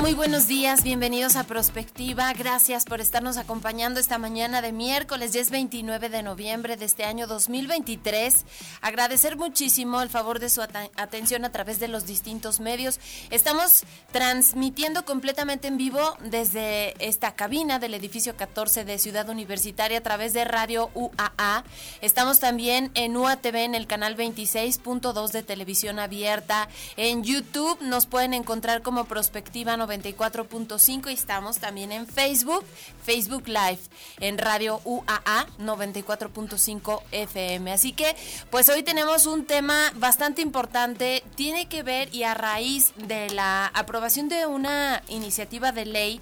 Muy buenos días, bienvenidos a Prospectiva. Gracias por estarnos acompañando esta mañana de miércoles, ya es 29 de noviembre de este año 2023. Agradecer muchísimo el favor de su atención a través de los distintos medios. Estamos transmitiendo completamente en vivo desde esta cabina del edificio 14 de Ciudad Universitaria a través de Radio UAA. Estamos también en UATV en el canal 26.2 de televisión abierta. En YouTube nos pueden encontrar como Prospectiva 94.5 y estamos también en Facebook, Facebook Live, en Radio UAA 94.5 FM. Así que, pues hoy tenemos un tema bastante importante, tiene que ver y a raíz de la aprobación de una iniciativa de ley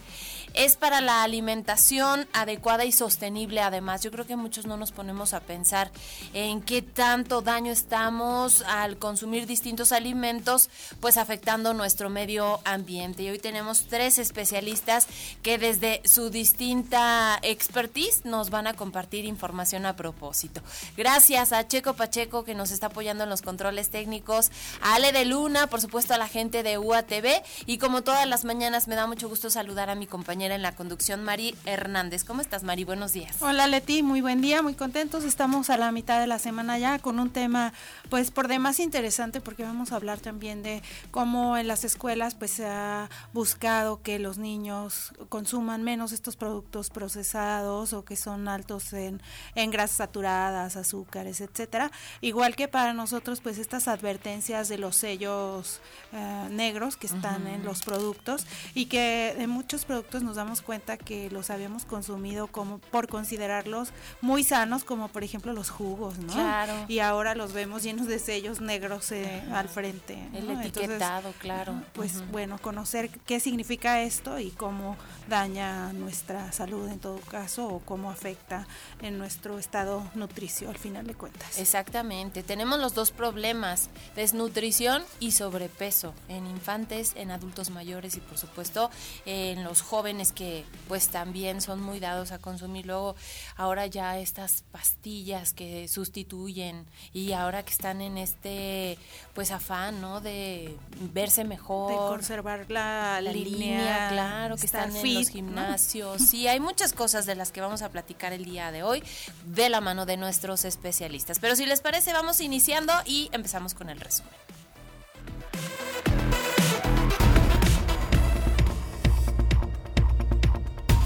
es para la alimentación adecuada y sostenible. Además, yo creo que muchos no nos ponemos a pensar en qué tanto daño estamos al consumir distintos alimentos, pues afectando nuestro medio ambiente. Y hoy tenemos tres especialistas que desde su distinta expertise nos van a compartir información a propósito. Gracias a Checo Pacheco que nos está apoyando en los controles técnicos, a Ale de Luna, por supuesto a la gente de UATV y como todas las mañanas me da mucho gusto saludar a mi compañera en la conducción, Mari Hernández. ¿Cómo estás, Mari? Buenos días. Hola, Leti. Muy buen día, muy contentos. Estamos a la mitad de la semana ya con un tema, pues, por demás interesante, porque vamos a hablar también de cómo en las escuelas, pues, se ha buscado que los niños consuman menos estos productos procesados o que son altos en, en grasas saturadas, azúcares, etcétera. Igual que para nosotros, pues, estas advertencias de los sellos eh, negros que están en los productos y que de muchos productos nos damos cuenta que los habíamos consumido como por considerarlos muy sanos, como por ejemplo los jugos, ¿no? Claro. Y ahora los vemos llenos de sellos negros eh, al frente. El etiquetado, claro. Pues bueno, conocer qué significa esto y cómo daña nuestra salud en todo caso o cómo afecta en nuestro estado nutricio al final de cuentas. Exactamente. Tenemos los dos problemas, desnutrición y sobrepeso en infantes, en adultos mayores y por supuesto en los jóvenes que pues también son muy dados a consumir luego ahora ya estas pastillas que sustituyen y ahora que están en este pues afán, ¿no? De verse mejor, de conservar la, línea, claro, que están en los gimnasios. Sí, hay muchas cosas de las que vamos a platicar el día de hoy de la mano de nuestros especialistas. Pero si les parece, vamos iniciando y empezamos con el resumen.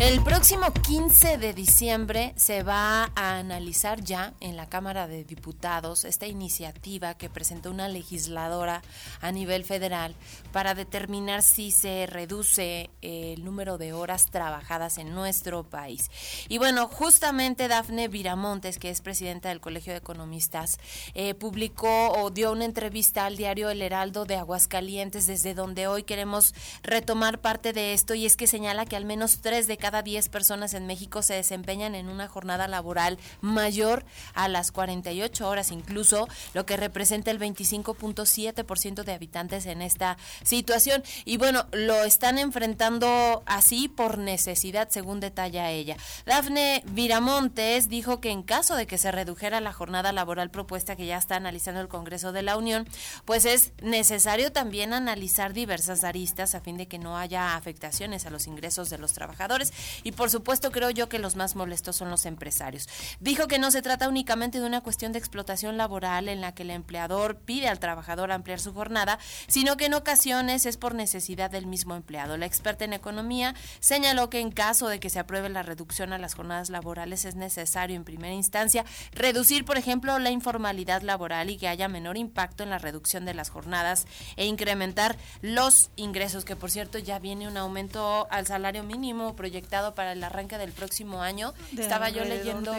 El próximo 15 de diciembre se va a analizar ya en la Cámara de Diputados esta iniciativa que presentó una legisladora a nivel federal para determinar si se reduce el número de horas trabajadas en nuestro país. Y bueno, justamente Dafne Viramontes, que es presidenta del Colegio de Economistas, eh, publicó o dio una entrevista al diario El Heraldo de Aguascalientes, desde donde hoy queremos retomar parte de esto y es que señala que al menos tres de cada cada 10 personas en México se desempeñan en una jornada laboral mayor a las 48 horas incluso, lo que representa el 25.7% de habitantes en esta situación. Y bueno, lo están enfrentando así por necesidad, según detalla ella. Dafne Viramontes dijo que en caso de que se redujera la jornada laboral propuesta que ya está analizando el Congreso de la Unión, pues es necesario también analizar diversas aristas a fin de que no haya afectaciones a los ingresos de los trabajadores y por supuesto creo yo que los más molestos son los empresarios. Dijo que no se trata únicamente de una cuestión de explotación laboral en la que el empleador pide al trabajador ampliar su jornada, sino que en ocasiones es por necesidad del mismo empleado. La experta en economía señaló que en caso de que se apruebe la reducción a las jornadas laborales es necesario en primera instancia reducir, por ejemplo, la informalidad laboral y que haya menor impacto en la reducción de las jornadas e incrementar los ingresos, que por cierto ya viene un aumento al salario mínimo proyectado para el arranque del próximo año. Estaba yo leyendo...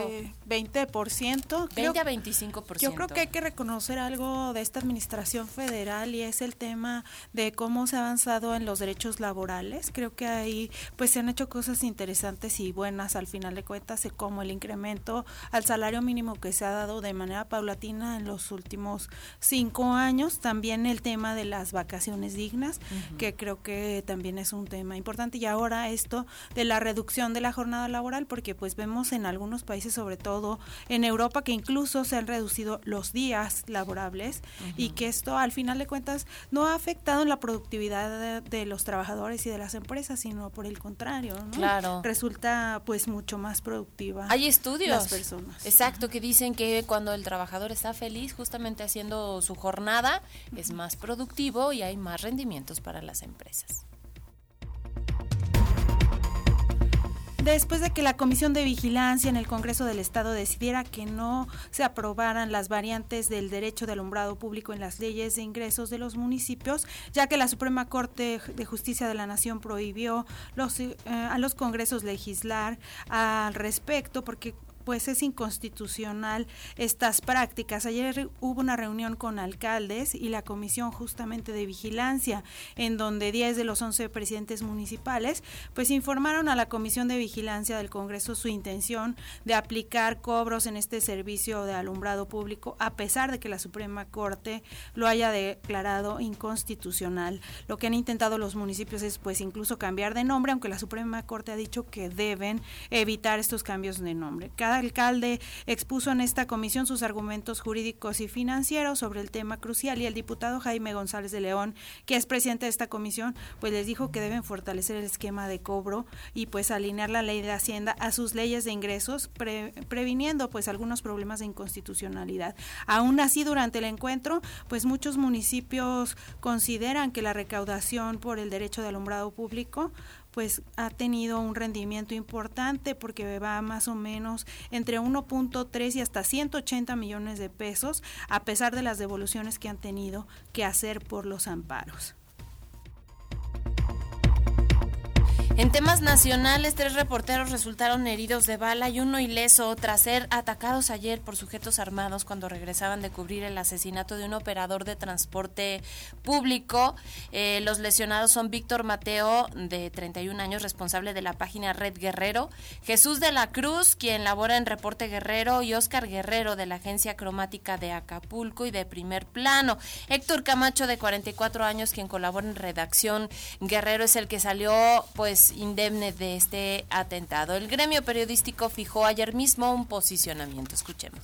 20%. 20 a 25%. Yo creo que hay que reconocer algo de esta administración federal y es el tema de cómo se ha avanzado en los derechos laborales. Creo que ahí pues se han hecho cosas interesantes y buenas al final de cuentas, como el incremento al salario mínimo que se ha dado de manera paulatina en los últimos cinco años. También el tema de las vacaciones dignas, que creo que también es un tema importante. Y ahora esto de la reducción de la jornada laboral, porque pues vemos en algunos países, sobre todo en Europa, que incluso se han reducido los días laborables y que esto al final de cuentas no ha afectado en la productividad de, los trabajadores y de las empresas, sino por el contrario, Claro. Resulta pues mucho más productiva. Hay estudios. Las personas. Exacto, que dicen que cuando el trabajador está feliz justamente haciendo su jornada, es más productivo y hay más rendimientos para las empresas. Después de que la Comisión de Vigilancia en el Congreso del Estado decidiera que no se aprobaran las variantes del derecho de alumbrado público en las leyes de ingresos de los municipios, ya que la Suprema Corte de Justicia de la Nación prohibió los, eh, a los congresos legislar al respecto, porque pues es inconstitucional estas prácticas. Ayer hubo una reunión con alcaldes y la comisión justamente de vigilancia, en donde 10 de los 11 presidentes municipales pues informaron a la comisión de vigilancia del Congreso su intención de aplicar cobros en este servicio de alumbrado público, a pesar de que la Suprema Corte lo haya declarado inconstitucional. Lo que han intentado los municipios es pues incluso cambiar de nombre, aunque la Suprema Corte ha dicho que deben evitar estos cambios de nombre. Cada alcalde expuso en esta comisión sus argumentos jurídicos y financieros sobre el tema crucial y el diputado Jaime González de León, que es presidente de esta comisión, pues les dijo que deben fortalecer el esquema de cobro y pues alinear la ley de Hacienda a sus leyes de ingresos, previniendo pues algunos problemas de inconstitucionalidad. Aún así, durante el encuentro, pues muchos municipios consideran que la recaudación por el derecho de alumbrado público pues ha tenido un rendimiento importante porque va más o menos entre 1.3 y hasta 180 millones de pesos a pesar de las devoluciones que han tenido que hacer por los amparos. En temas nacionales, tres reporteros resultaron heridos de bala y uno ileso tras ser atacados ayer por sujetos armados cuando regresaban de cubrir el asesinato de un operador de transporte público. Eh, los lesionados son Víctor Mateo, de 31 años, responsable de la página Red Guerrero, Jesús de la Cruz, quien labora en Reporte Guerrero, y Oscar Guerrero, de la Agencia Cromática de Acapulco y de Primer Plano. Héctor Camacho, de 44 años, quien colabora en Redacción Guerrero, es el que salió, pues, indemne de este atentado. El gremio periodístico fijó ayer mismo un posicionamiento. Escuchemos.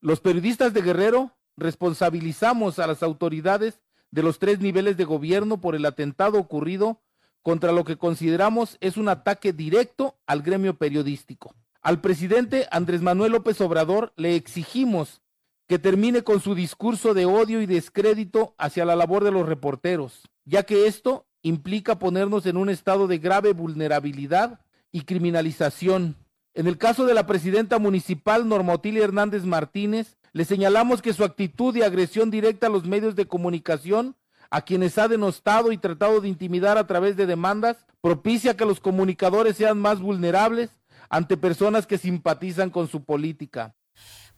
Los periodistas de Guerrero responsabilizamos a las autoridades de los tres niveles de gobierno por el atentado ocurrido contra lo que consideramos es un ataque directo al gremio periodístico. Al presidente Andrés Manuel López Obrador le exigimos que termine con su discurso de odio y descrédito hacia la labor de los reporteros, ya que esto implica ponernos en un estado de grave vulnerabilidad y criminalización. En el caso de la presidenta municipal Norma Otilia Hernández Martínez, le señalamos que su actitud y agresión directa a los medios de comunicación, a quienes ha denostado y tratado de intimidar a través de demandas, propicia que los comunicadores sean más vulnerables ante personas que simpatizan con su política.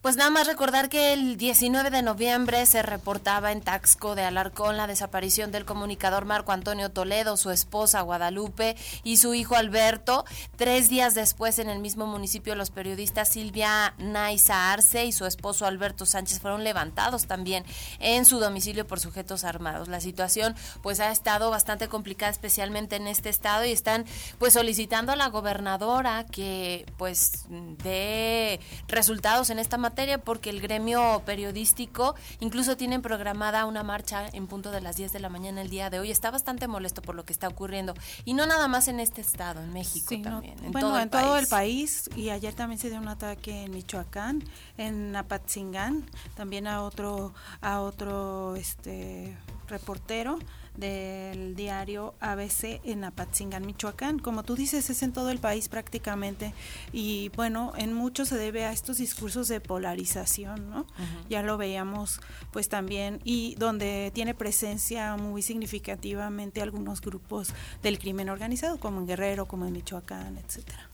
Pues nada más recordar que el 19 de noviembre se reportaba en Taxco de Alarcón la desaparición del comunicador Marco Antonio Toledo, su esposa Guadalupe y su hijo Alberto. Tres días después en el mismo municipio los periodistas Silvia Naiza Arce y su esposo Alberto Sánchez fueron levantados también en su domicilio por sujetos armados. La situación pues ha estado bastante complicada especialmente en este estado y están pues solicitando a la gobernadora que pues dé resultados en esta materia porque el gremio periodístico incluso tienen programada una marcha en punto de las 10 de la mañana el día de hoy. Está bastante molesto por lo que está ocurriendo y no nada más en este estado, en México también. en bueno, todo en todo el país y ayer también se dio un ataque en Michoacán, en Apatzingán, también a otro a otro este reportero del diario ABC en Apatzingán, Michoacán. Como tú dices, es en todo el país prácticamente y bueno, en mucho se debe a estos discursos de polarización, ¿no? Ya lo veíamos pues también y donde tiene presencia muy significativamente algunos grupos del crimen organizado, como en Guerrero, como en Michoacán, etcétera.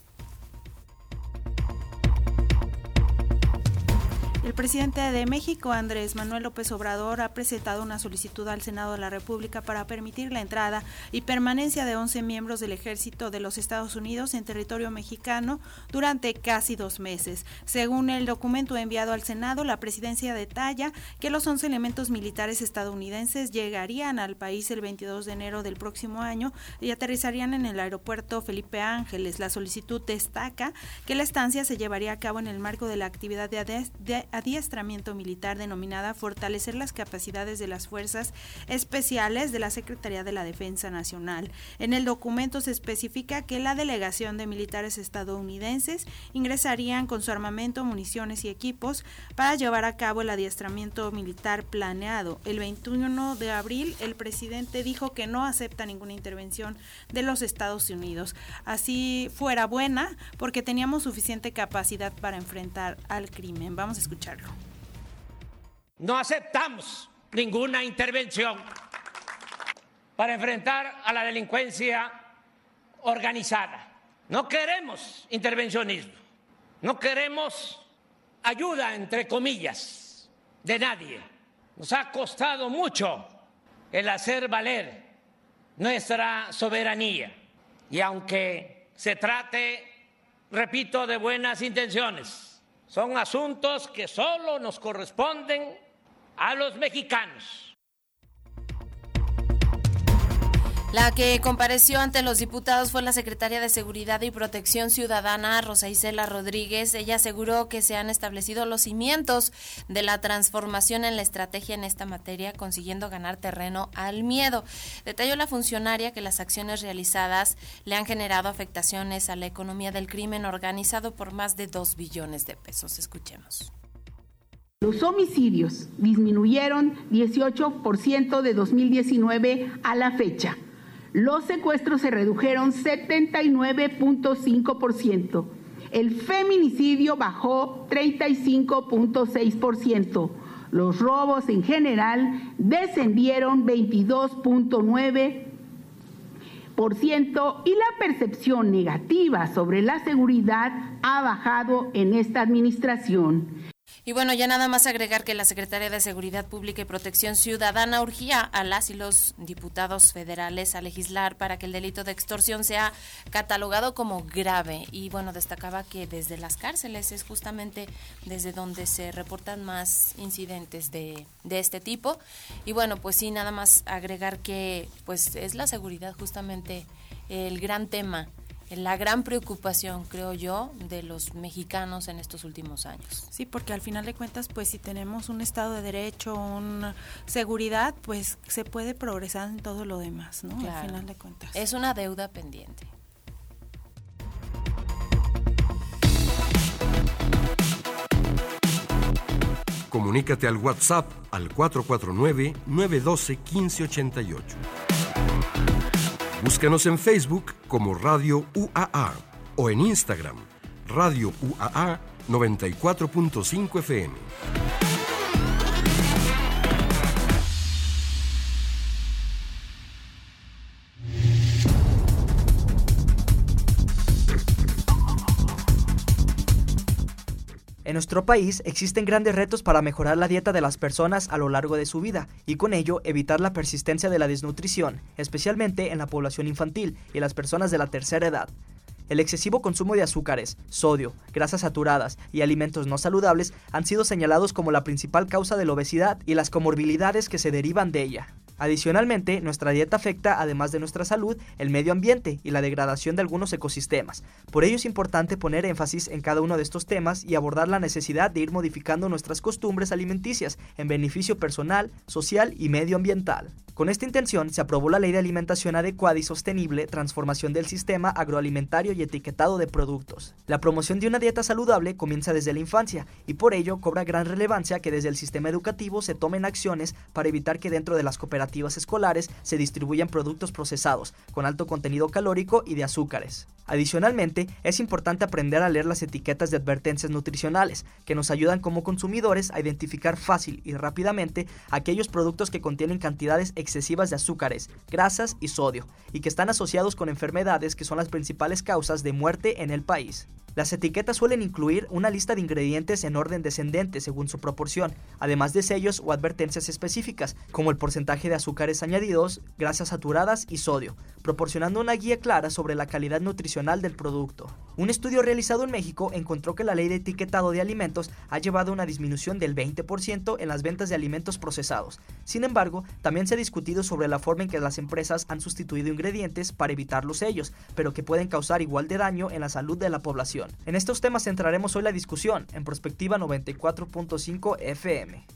El presidente de México, Andrés Manuel López Obrador, ha presentado una solicitud al Senado de la República para permitir la entrada y permanencia de 11 miembros del ejército de los Estados Unidos en territorio mexicano durante casi dos meses. Según el documento enviado al Senado, la presidencia detalla que los 11 elementos militares estadounidenses llegarían al país el 22 de enero del próximo año y aterrizarían en el aeropuerto Felipe Ángeles. La solicitud destaca que la estancia se llevaría a cabo en el marco de la actividad de, de adiestramiento militar denominada Fortalecer las capacidades de las fuerzas especiales de la Secretaría de la Defensa Nacional. En el documento se especifica que la delegación de militares estadounidenses ingresarían con su armamento, municiones y equipos para llevar a cabo el adiestramiento militar planeado. El 21 de abril el presidente dijo que no acepta ninguna intervención de los Estados Unidos. Así fuera buena porque teníamos suficiente capacidad para enfrentar al crimen. Vamos a escuchar. No aceptamos ninguna intervención para enfrentar a la delincuencia organizada. No queremos intervencionismo. No queremos ayuda, entre comillas, de nadie. Nos ha costado mucho el hacer valer nuestra soberanía. Y aunque se trate, repito, de buenas intenciones, son asuntos que solo nos corresponden a los mexicanos. La que compareció ante los diputados fue la secretaria de Seguridad y Protección Ciudadana, Rosa Isela Rodríguez. Ella aseguró que se han establecido los cimientos de la transformación en la estrategia en esta materia, consiguiendo ganar terreno al miedo. Detalló la funcionaria que las acciones realizadas le han generado afectaciones a la economía del crimen organizado por más de dos billones de pesos. Escuchemos. Los homicidios disminuyeron 18% de 2019 a la fecha los secuestros se redujeron 79.5%. El feminicidio bajó 35.6%. Los robos en general descendieron 22.9% y la percepción negativa sobre la seguridad ha bajado en esta administración. Y bueno, ya nada más agregar que la Secretaría de Seguridad Pública y Protección Ciudadana urgía a las y los diputados federales a legislar para que el delito de extorsión sea catalogado como grave. Y bueno, destacaba que desde las cárceles es justamente desde donde se reportan más incidentes de, de este tipo. Y bueno, pues sí, nada más agregar que pues es la seguridad justamente el gran tema la gran preocupación, creo yo, de los mexicanos en estos últimos años. Sí, porque al final de cuentas, pues si tenemos un Estado de Derecho, una seguridad, pues se puede progresar en todo lo demás, ¿no? Al final de cuentas. Es una deuda pendiente. Comunícate al WhatsApp al 449-912-1588. Búscanos en Facebook como Radio UAA o en Instagram, Radio UAA 94.5 FM. Nuestro país existen grandes retos para mejorar la dieta de las personas a lo largo de su vida y con ello evitar la persistencia de la desnutrición, especialmente en la población infantil y las personas de la tercera edad. El excesivo consumo de azúcares, sodio, grasas saturadas y alimentos no saludables han sido señalados como la principal causa de la obesidad y las comorbilidades que se derivan de ella. Adicionalmente, nuestra dieta afecta, además de nuestra salud, el medio ambiente y la degradación de algunos ecosistemas. Por ello es importante poner énfasis en cada uno de estos temas y abordar la necesidad de ir modificando nuestras costumbres alimenticias en beneficio personal, social y medioambiental. Con esta intención se aprobó la Ley de Alimentación Adecuada y Sostenible, Transformación del Sistema Agroalimentario y Etiquetado de Productos. La promoción de una dieta saludable comienza desde la infancia y por ello cobra gran relevancia que desde el sistema educativo se tomen acciones para evitar que dentro de las cooperativas escolares se distribuyan productos procesados, con alto contenido calórico y de azúcares. Adicionalmente, es importante aprender a leer las etiquetas de advertencias nutricionales, que nos ayudan como consumidores a identificar fácil y rápidamente aquellos productos que contienen cantidades excesivas de azúcares, grasas y sodio, y que están asociados con enfermedades que son las principales causas de muerte en el país. Las etiquetas suelen incluir una lista de ingredientes en orden descendente según su proporción, además de sellos o advertencias específicas, como el porcentaje de azúcares añadidos, grasas saturadas y sodio, proporcionando una guía clara sobre la calidad nutricional del producto. Un estudio realizado en México encontró que la ley de etiquetado de alimentos ha llevado a una disminución del 20% en las ventas de alimentos procesados. Sin embargo, también se ha discutido sobre la forma en que las empresas han sustituido ingredientes para evitar los sellos, pero que pueden causar igual de daño en la salud de la población. En estos temas centraremos hoy la discusión en Prospectiva 94.5 FM.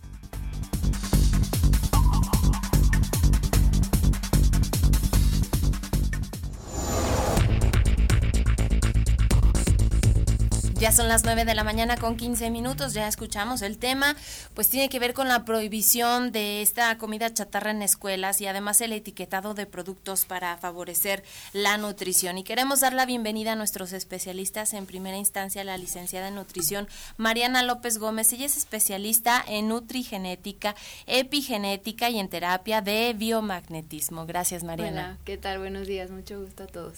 Ya son las 9 de la mañana con 15 minutos, ya escuchamos el tema, pues tiene que ver con la prohibición de esta comida chatarra en escuelas y además el etiquetado de productos para favorecer la nutrición. Y queremos dar la bienvenida a nuestros especialistas, en primera instancia la licenciada en nutrición Mariana López Gómez, ella es especialista en nutrigenética, epigenética y en terapia de biomagnetismo. Gracias Mariana. Hola, ¿qué tal? Buenos días, mucho gusto a todos.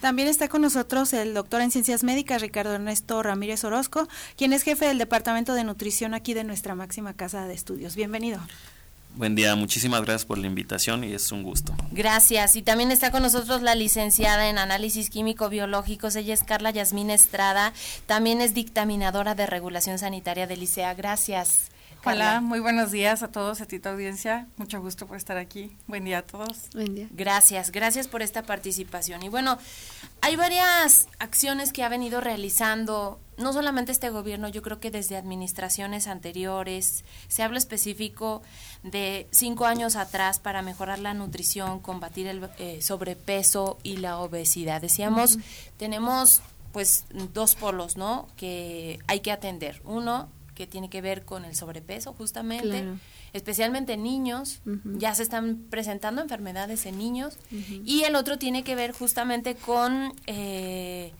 También está con nosotros el doctor en ciencias médicas Ricardo Ernesto Ramírez Orozco, quien es jefe del Departamento de Nutrición aquí de nuestra máxima casa de estudios. Bienvenido. Buen día, muchísimas gracias por la invitación y es un gusto. Gracias. Y también está con nosotros la licenciada en análisis químico-biológicos, ella es Carla Yasmín Estrada, también es dictaminadora de regulación sanitaria del ICEA. Gracias. Hola, muy buenos días a todos, a ti tu audiencia. Mucho gusto por estar aquí. Buen día a todos. Buen día. Gracias, gracias por esta participación. Y bueno, hay varias acciones que ha venido realizando, no solamente este gobierno, yo creo que desde administraciones anteriores, se habla específico de cinco años atrás para mejorar la nutrición, combatir el eh, sobrepeso y la obesidad. Decíamos, tenemos pues dos polos, ¿no? Que hay que atender. Uno, que tiene que ver con el sobrepeso justamente, especialmente en niños, ya se están presentando enfermedades en niños, y el otro tiene que ver justamente con eh,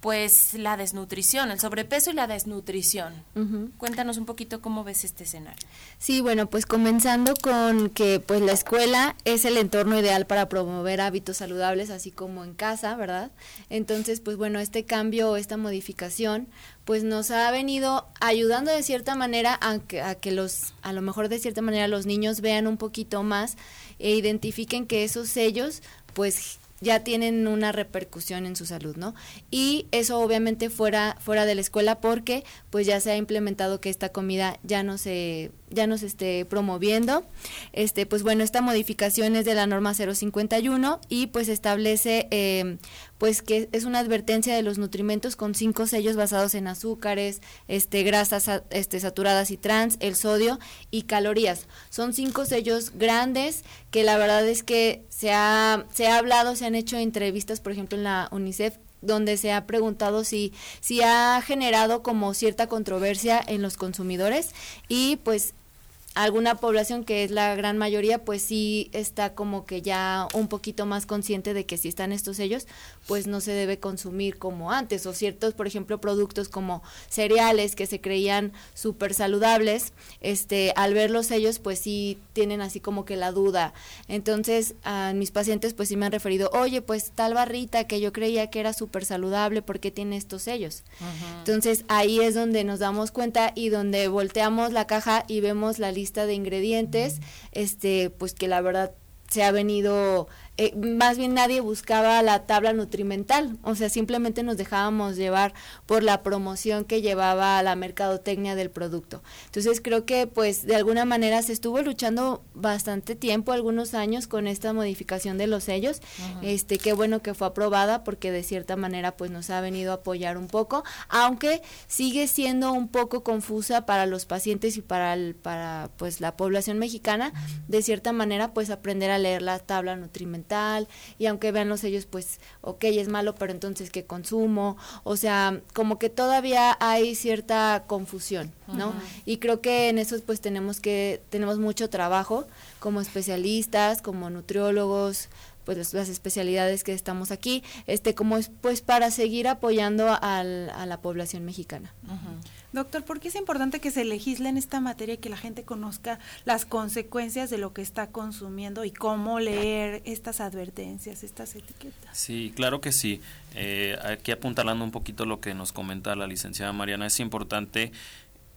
pues la desnutrición, el sobrepeso y la desnutrición. Cuéntanos un poquito cómo ves este escenario. Sí, bueno, pues comenzando con que pues la escuela es el entorno ideal para promover hábitos saludables, así como en casa, ¿verdad? Entonces, pues bueno, este cambio, esta modificación, pues nos ha venido ayudando de cierta manera a que, a que los, a lo mejor de cierta manera los niños vean un poquito más e identifiquen que esos sellos, pues ya tienen una repercusión en su salud, ¿no? Y eso obviamente fuera fuera de la escuela porque pues ya se ha implementado que esta comida ya no se ya no se esté promoviendo. Este, pues bueno, esta modificación es de la norma 051 y pues establece eh, pues que es una advertencia de los nutrimentos con cinco sellos basados en azúcares, este, grasas este, saturadas y trans, el sodio y calorías. Son cinco sellos grandes que la verdad es que se ha, se ha hablado, se han hecho entrevistas, por ejemplo, en la UNICEF donde se ha preguntado si, si ha generado como cierta controversia en los consumidores y pues alguna población que es la gran mayoría pues sí está como que ya un poquito más consciente de que si están estos sellos pues no se debe consumir como antes o ciertos por ejemplo productos como cereales que se creían súper saludables este al ver los sellos pues sí tienen así como que la duda. Entonces a mis pacientes pues sí me han referido oye pues tal barrita que yo creía que era súper saludable porque tiene estos sellos entonces ahí es donde nos damos cuenta y donde volteamos la caja y vemos la lista de ingredientes, este, pues que la verdad se ha venido eh, más bien nadie buscaba la tabla nutrimental, o sea, simplemente nos dejábamos llevar por la promoción que llevaba la mercadotecnia del producto. Entonces creo que pues de alguna manera se estuvo luchando bastante tiempo, algunos años con esta modificación de los sellos. Este, qué bueno que fue aprobada porque de cierta manera pues nos ha venido a apoyar un poco, aunque sigue siendo un poco confusa para los pacientes y para el, para pues la población mexicana, de cierta manera pues aprender a leer la tabla nutrimental nutrimental y aunque vean los sellos pues ok es malo pero entonces qué consumo o sea como que todavía hay cierta confusión no y creo que en eso pues tenemos que tenemos mucho trabajo como especialistas como nutriólogos pues las especialidades que estamos aquí, este como es pues para seguir apoyando a la población mexicana. Doctor, ¿por qué es importante que se legisle en esta materia y que la gente conozca las consecuencias de lo que está consumiendo y cómo leer estas advertencias, estas etiquetas? Sí, claro que sí. Eh, aquí apuntalando un poquito lo que nos comenta la licenciada Mariana, es importante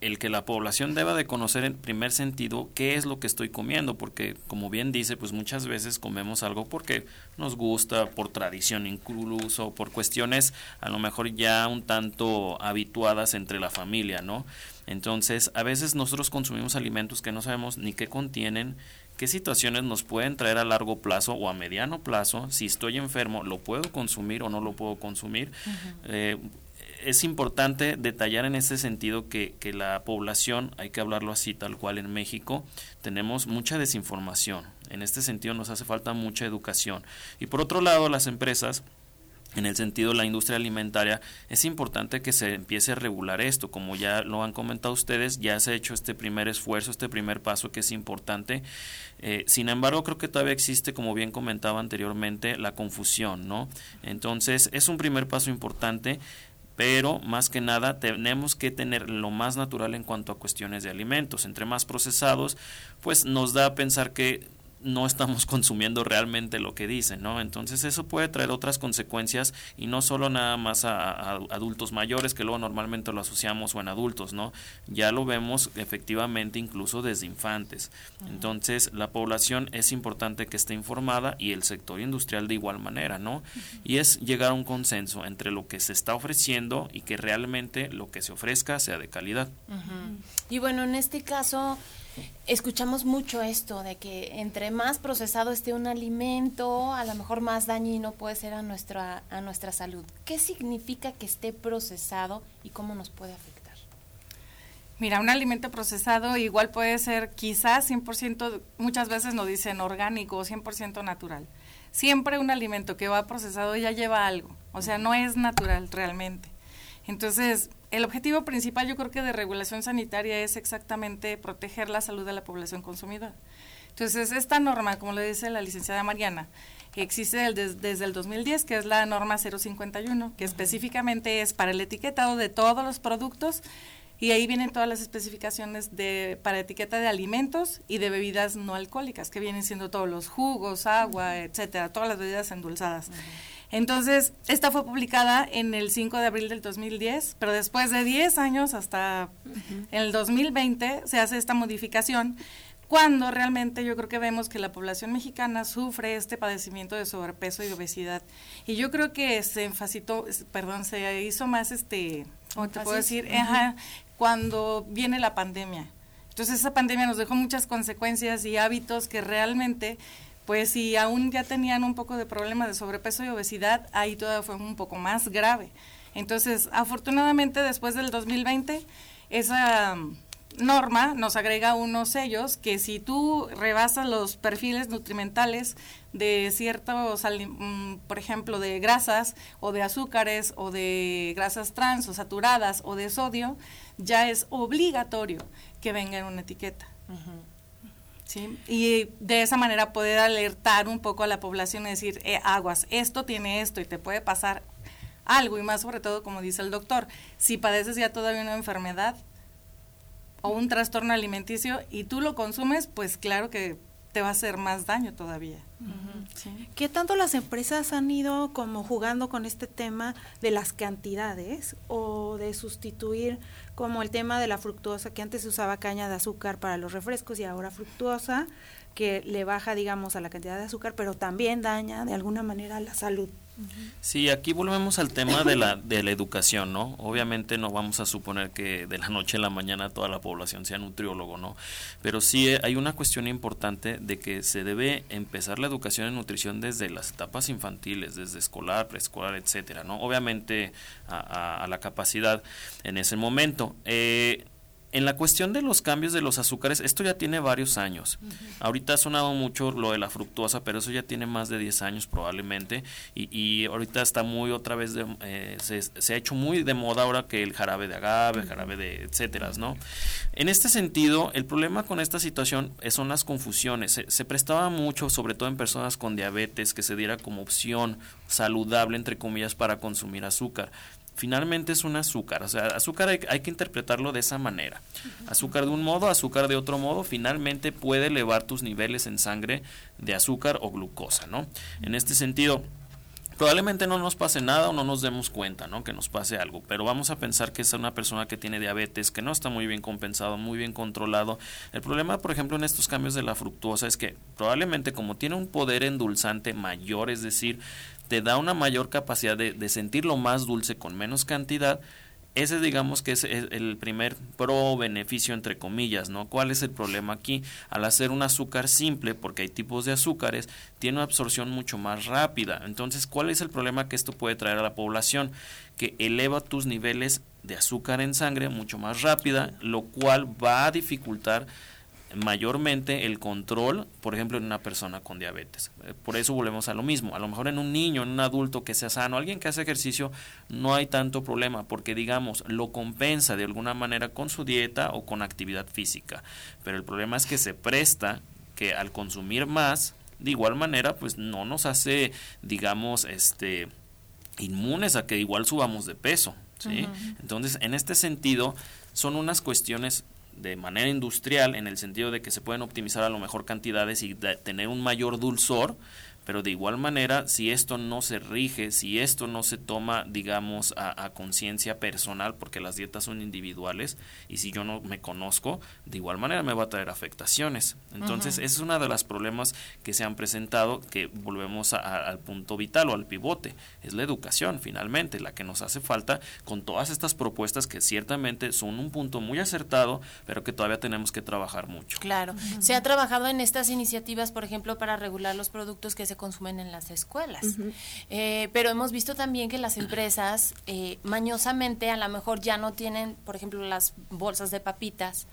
el que la población deba de conocer en primer sentido qué es lo que estoy comiendo, porque como bien dice, pues muchas veces comemos algo porque nos gusta, por tradición incluso, por cuestiones a lo mejor ya un tanto habituadas entre la familia, ¿no? Entonces, a veces nosotros consumimos alimentos que no sabemos ni qué contienen, qué situaciones nos pueden traer a largo plazo o a mediano plazo, si estoy enfermo, lo puedo consumir o no lo puedo consumir es importante detallar en ese sentido que, que, la población, hay que hablarlo así tal cual en México, tenemos mucha desinformación. En este sentido nos hace falta mucha educación. Y por otro lado, las empresas en el sentido de la industria alimentaria, es importante que se empiece a regular esto. Como ya lo han comentado ustedes, ya se ha hecho este primer esfuerzo, este primer paso que es importante. Eh, sin embargo, creo que todavía existe, como bien comentaba anteriormente, la confusión, ¿no? Entonces, es un primer paso importante pero más que nada tenemos que tener lo más natural en cuanto a cuestiones de alimentos. Entre más procesados, pues nos da a pensar que no estamos consumiendo realmente lo que dicen, ¿no? Entonces eso puede traer otras consecuencias y no solo nada más a, adultos mayores que luego normalmente lo asociamos o en adultos, ¿no? Ya lo vemos efectivamente incluso desde infantes. Entonces la población es importante que esté informada y el sector industrial de igual manera, ¿no? Y es llegar a un consenso entre lo que se está ofreciendo y que realmente lo que se ofrezca sea de calidad. Y bueno, en este caso escuchamos mucho esto de que entre más procesado esté un alimento, a lo mejor más dañino puede ser a nuestra, a nuestra salud. ¿Qué significa que esté procesado y cómo nos puede afectar? Mira, un alimento procesado igual puede ser quizás 100%, muchas veces nos dicen orgánico o 100% natural. Siempre un alimento que va procesado ya lleva algo, o sea, no es natural realmente. Entonces, el objetivo principal yo creo que de regulación sanitaria es exactamente proteger la salud de la población consumidora. Entonces, esta norma, como le dice la licenciada Mariana, que existe desde el 2010, que es la norma 051, que específicamente es para el etiquetado de todos los productos y ahí vienen todas las especificaciones de para etiqueta de alimentos y de bebidas no alcohólicas, que vienen siendo todos los jugos, agua, etcétera, todas las bebidas endulzadas. Entonces, esta fue publicada en el 5 de abril del 2010, pero después de 10 años, hasta el 2020, se hace esta modificación cuando realmente yo creo que vemos que la población mexicana sufre este padecimiento de sobrepeso y obesidad. Y yo creo que se enfacitó, perdón, se hizo más este, ¿cómo te puedo decir? cuando viene la pandemia. Entonces esa pandemia nos dejó muchas consecuencias y hábitos que realmente pues si aún ya tenían un poco de problemas de sobrepeso y obesidad, ahí todavía fue un poco más grave. Entonces, afortunadamente, después del 2020, esa mm, norma nos agrega unos sellos que si tú rebasas los perfiles nutrimentales de ciertos, mm, por ejemplo, de grasas o de azúcares o de grasas trans o saturadas o de sodio, ya es obligatorio que venga en una etiqueta. Sí, y de esa manera poder alertar un poco a la población y decir, eh, aguas, esto tiene esto y te puede pasar algo, y más sobre todo, como dice el doctor, si padeces ya todavía una enfermedad o un trastorno alimenticio y tú lo consumes, pues claro que te va a hacer más daño todavía. ¿Qué tanto las empresas han ido como jugando con este tema de las cantidades o de sustituir como el tema de la fructuosa, que antes se usaba caña de azúcar para los refrescos y ahora fructuosa, que le baja, digamos, a la cantidad de azúcar, pero también daña de alguna manera la salud? Sí, aquí volvemos al tema de la, de la educación, ¿no? Obviamente no vamos a suponer que de la noche a la mañana toda la población sea nutriólogo, ¿no? Pero sí eh, hay una cuestión importante de que se debe empezar la educación en nutrición desde las etapas infantiles, desde escolar, preescolar, etcétera, ¿no? Obviamente a, a, la capacidad en ese momento. Eh, en la cuestión de los cambios de los azúcares, esto ya tiene varios años. Ahorita ha sonado mucho lo de la fructuosa, pero eso ya tiene más de 10 años probablemente. Y, ahorita está muy otra vez, de, eh, se, ha hecho muy de moda ahora que el jarabe de agave, jarabe de etcétera, ¿no? En este sentido, el problema con esta situación son las confusiones. Se, se prestaba mucho, sobre todo en personas con diabetes, que se diera como opción saludable, entre comillas, para consumir azúcar finalmente es un azúcar. O sea, azúcar hay, que interpretarlo de esa manera. Azúcar de un modo, azúcar de otro modo, finalmente puede elevar tus niveles en sangre de azúcar o glucosa, ¿no? En este sentido, probablemente no nos pase nada o no nos demos cuenta, ¿no? Que nos pase algo, pero vamos a pensar que es una persona que tiene diabetes, que no está muy bien compensado, muy bien controlado. El problema, por ejemplo, en estos cambios de la fructuosa es que probablemente como tiene un poder endulzante mayor, es decir, te da una mayor capacidad de, de sentirlo más dulce con menos cantidad, ese digamos que es el primer pro beneficio entre comillas, ¿no? ¿Cuál es el problema aquí? Al hacer un azúcar simple, porque hay tipos de azúcares, tiene una absorción mucho más rápida. Entonces, ¿cuál es el problema que esto puede traer a la población? Que eleva tus niveles de azúcar en sangre mucho más rápida, lo cual va a dificultar mayormente el control, por ejemplo, en una persona con diabetes. Eh, por eso volvemos a lo mismo. A lo mejor en un niño, en un adulto que sea sano, alguien que hace ejercicio, no hay tanto problema porque, digamos, lo compensa de alguna manera con su dieta o con actividad física. Pero el problema es que se presta que al consumir más, de igual manera, pues no nos hace, digamos, este inmunes a que igual subamos de peso. ¿sí? Entonces, en este sentido, son unas cuestiones de manera industrial en el sentido de que se pueden optimizar a lo mejor cantidades y tener un mayor dulzor, pero de igual manera, si esto no se rige, si esto no se toma, digamos, a, conciencia personal, porque las dietas son individuales, y si yo no me conozco, de igual manera me va a traer afectaciones. Entonces, ese es uno de los problemas que se han presentado, que volvemos al punto vital o al pivote, es la educación, finalmente, la que nos hace falta con todas estas propuestas que ciertamente son un punto muy acertado, pero que todavía tenemos que trabajar mucho. Claro, se ha trabajado en estas iniciativas, por ejemplo, para regular los productos que se consumen en las escuelas. Eh, pero hemos visto también que las empresas eh, mañosamente a lo mejor ya no tienen, por ejemplo, las bolsas de papitas,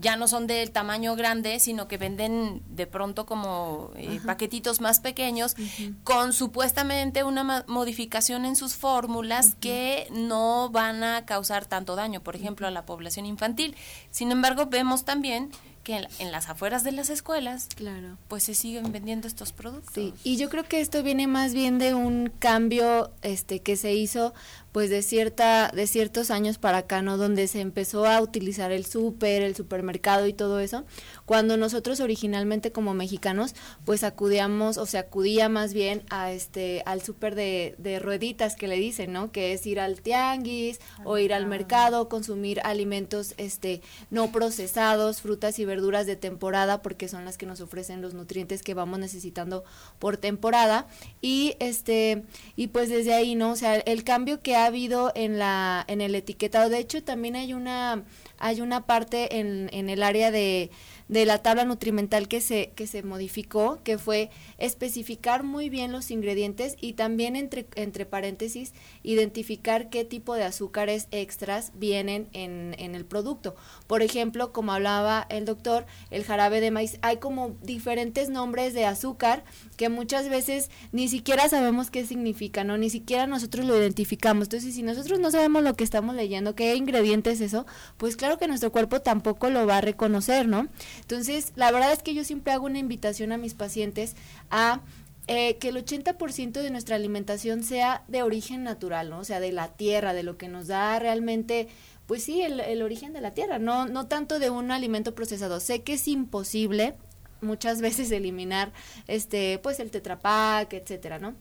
ya no son del tamaño grande, sino que venden de pronto como eh, paquetitos más pequeños con supuestamente una modificación en sus fórmulas que no van a causar tanto daño, por ejemplo, a la población infantil. Sin embargo, vemos también que en, las afueras de las escuelas, claro. pues se siguen vendiendo estos productos. Sí, y yo creo que esto viene más bien de un cambio este que se hizo pues de cierta de ciertos años para acá, ¿no? Donde se empezó a utilizar el súper, el supermercado y todo eso, cuando nosotros originalmente como mexicanos pues acudíamos o se acudía más bien a este al súper de, de rueditas que le dicen, ¿no? Que es ir al tianguis o ir al mercado, consumir alimentos este no procesados, frutas y verduras de temporada porque son las que nos ofrecen los nutrientes que vamos necesitando por temporada y este y pues desde ahí, ¿no? O sea, el cambio que ha habido en la en el etiquetado. De hecho, también hay una hay una parte en, en el área de de la tabla nutrimental que se, que se modificó, que fue especificar muy bien los ingredientes y también entre, entre paréntesis identificar qué tipo de azúcares extras vienen en, en el producto. Por ejemplo, como hablaba el doctor, el jarabe de maíz, hay como diferentes nombres de azúcar que muchas veces ni siquiera sabemos qué significa, ¿no? Ni siquiera nosotros lo identificamos. Entonces, si nosotros no sabemos lo que estamos leyendo, qué ingrediente es eso, pues claro que nuestro cuerpo tampoco lo va a reconocer, ¿no? Entonces, la verdad es que yo siempre hago una invitación a mis pacientes a eh, que el 80% de nuestra alimentación sea de origen natural, ¿no? O sea, de la tierra, de lo que nos da realmente, pues sí, el, el origen de la tierra, no, no tanto de un alimento procesado. Sé que es imposible muchas veces eliminar, este, pues el tetrapac, etcétera, ¿no?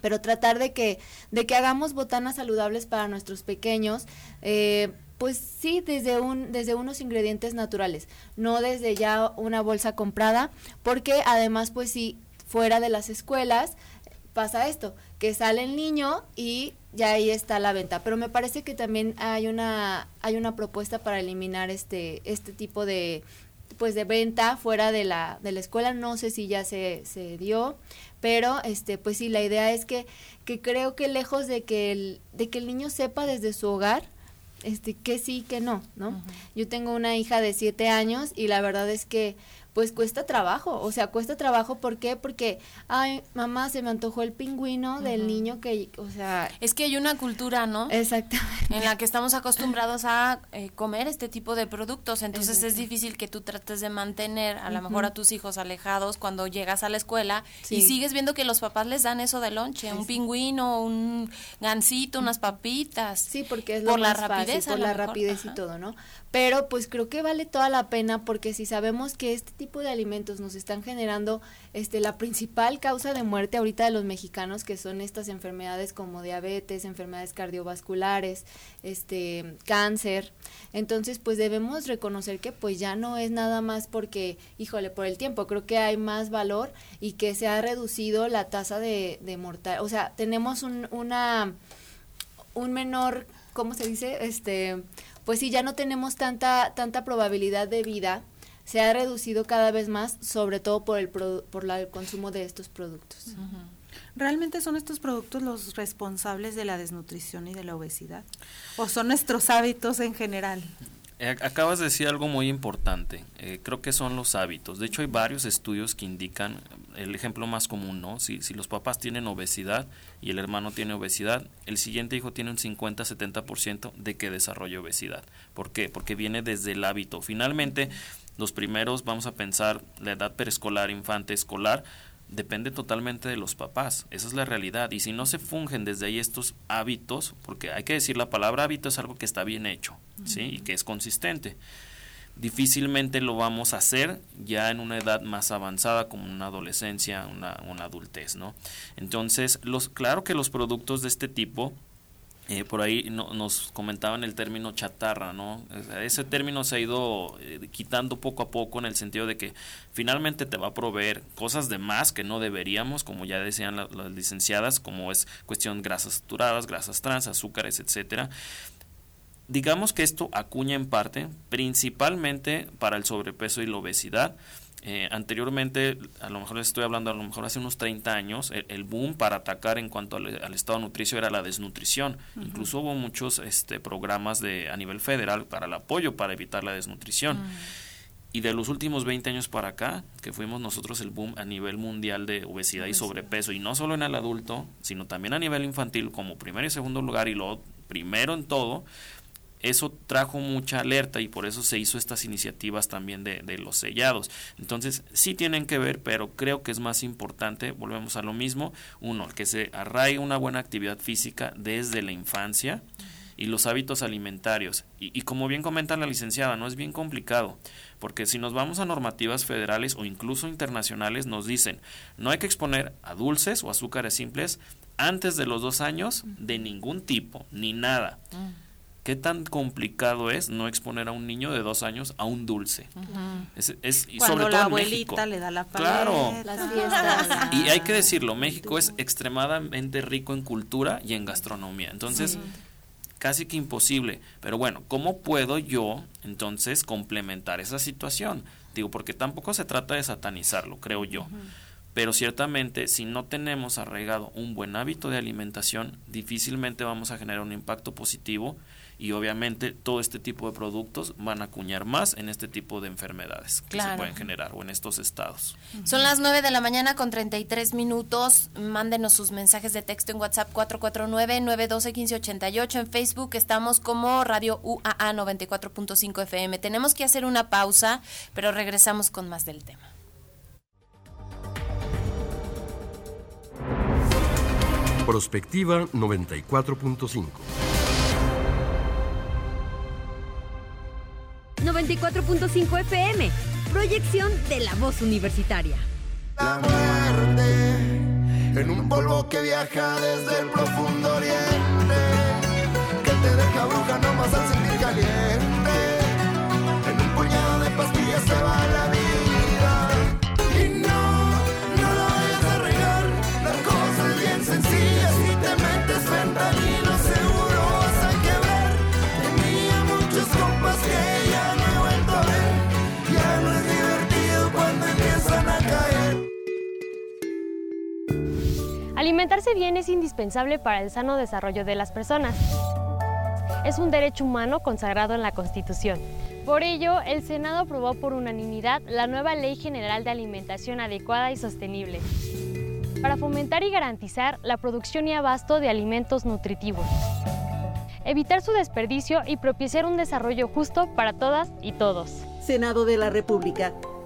pero tratar de que de que hagamos botanas saludables para nuestros pequeños eh, pues sí, desde, un, desde unos ingredientes naturales, no desde ya una bolsa comprada, porque además, pues sí, fuera de las escuelas pasa esto, que sale el niño y ya ahí está la venta. Pero me parece que también hay una, hay una propuesta para eliminar este, este tipo de, pues de venta fuera de la, de la escuela. No sé si ya se, se dio, pero este, pues sí, la idea es que, que creo que lejos de que el, de que el niño sepa desde su hogar, este, que sí, que no, ¿no? Yo tengo una hija de siete años y la verdad es que pues cuesta trabajo, o sea, cuesta trabajo, ¿por qué? Porque, ay, mamá, se me antojó el pingüino del niño que, o sea... Es que hay una cultura, ¿no? Exactamente. En la que estamos acostumbrados a eh, comer este tipo de productos, entonces es difícil que tú trates de mantener a lo mejor a tus hijos alejados cuando llegas a la escuela y sigues viendo que los papás les dan eso de lonche, un pingüino, un gansito, unas papitas. Sí, porque es por la rapidez, fácil, por la rapidez y todo, ¿no? Pero pues creo que vale toda la pena porque si sabemos que este tipo de alimentos nos están generando este la principal causa de muerte ahorita de los mexicanos que son estas enfermedades como diabetes, enfermedades cardiovasculares, este cáncer. Entonces, pues debemos reconocer que pues ya no es nada más porque, híjole, por el tiempo, creo que hay más valor y que se ha reducido la tasa de, de mortal, o sea, tenemos un, una un menor, ¿cómo se dice? Este pues sí, ya no tenemos tanta, tanta probabilidad de vida, se ha reducido cada vez más, sobre todo por el, por la, el consumo de estos productos. ¿Realmente son estos productos los responsables de la desnutrición y de la obesidad? ¿O son nuestros hábitos en general? Eh, acabas de decir algo muy importante. Eh, creo que son los hábitos. De hecho, hay varios estudios que indican el ejemplo más común, ¿no? Si, si los papás tienen obesidad y el hermano tiene obesidad, el siguiente hijo tiene un 50-70% de que desarrolle obesidad. ¿Por qué? Porque viene desde el hábito. Finalmente, los primeros, vamos a pensar, la edad preescolar, infante, escolar, depende totalmente de los papás, esa es la realidad. Y si no se fungen desde ahí estos hábitos, porque hay que decir la palabra hábito es algo que está bien hecho, ¿sí? Y que es consistente. Difícilmente lo vamos a hacer ya en una edad más avanzada como una adolescencia, una, una adultez, ¿no? Entonces, los, claro que los productos de este tipo eh, por ahí nos comentaban el término chatarra, ¿no? Ese término se ha ido eh, quitando poco a poco en el sentido de que finalmente te va a proveer cosas de más que no deberíamos, como ya decían las licenciadas, como es cuestión grasas saturadas, grasas trans, azúcares, etcétera. Digamos que esto acuña en parte, principalmente para el sobrepeso y la obesidad, eh, anteriormente, a lo mejor les estoy hablando, a lo mejor hace unos 30 años, el, boom para atacar en cuanto al, estado nutricio era la desnutrición. Incluso hubo muchos este, programas de, a nivel federal para el apoyo para evitar la desnutrición. Y de los últimos 20 años para acá, que fuimos nosotros el boom a nivel mundial de obesidad y sobrepeso, y no solo en el adulto, sino también a nivel infantil como primero y segundo lugar, y lo primero en todo, eso trajo mucha alerta y por eso se hizo estas iniciativas también de, de, los sellados. Entonces, sí tienen que ver, pero creo que es más importante, volvemos a lo mismo, uno, que se arraigue una buena actividad física desde la infancia y los hábitos alimentarios. Y, y como bien comenta la licenciada, no es bien complicado, porque si nos vamos a normativas federales o incluso internacionales, nos dicen, no hay que exponer a dulces o azúcares simples antes de los dos años de ningún tipo, ni nada. ¿Qué tan complicado es no exponer a un niño de dos años a un dulce? es, y Cuando sobre la todo abuelita en México. le da la Claro. Las fiestas. Y hay que decirlo, México es extremadamente rico en cultura y en gastronomía. Entonces, casi que imposible. Pero bueno, ¿cómo puedo yo entonces complementar esa situación? Digo, porque tampoco se trata de satanizarlo, creo yo. Pero ciertamente, si no tenemos arraigado un buen hábito de alimentación, difícilmente vamos a generar un impacto positivo y obviamente todo este tipo de productos van a acuñar más en este tipo de enfermedades que Claro. se pueden generar o en estos estados. Son las 9 de la mañana con 33 minutos. Mándenos sus mensajes de texto en WhatsApp 449-912-1588. En Facebook estamos como Radio UAA 94.5 FM. Tenemos que hacer una pausa, pero regresamos con más del tema. Prospectiva 94.5. 94.5 FM. Proyección de la voz universitaria. La muerte en un polvo que viaja desde el profundo oriente, que te deja bruja nomás al Alimentarse bien es indispensable para el sano desarrollo de las personas. es un derecho humano consagrado en la Constitución. Por ello, el Senado aprobó por unanimidad la nueva Ley General de Alimentación Adecuada y Sostenible para fomentar y garantizar la producción y abasto de alimentos nutritivos, evitar su desperdicio y propiciar un desarrollo justo para todas y todos. Senado de la República,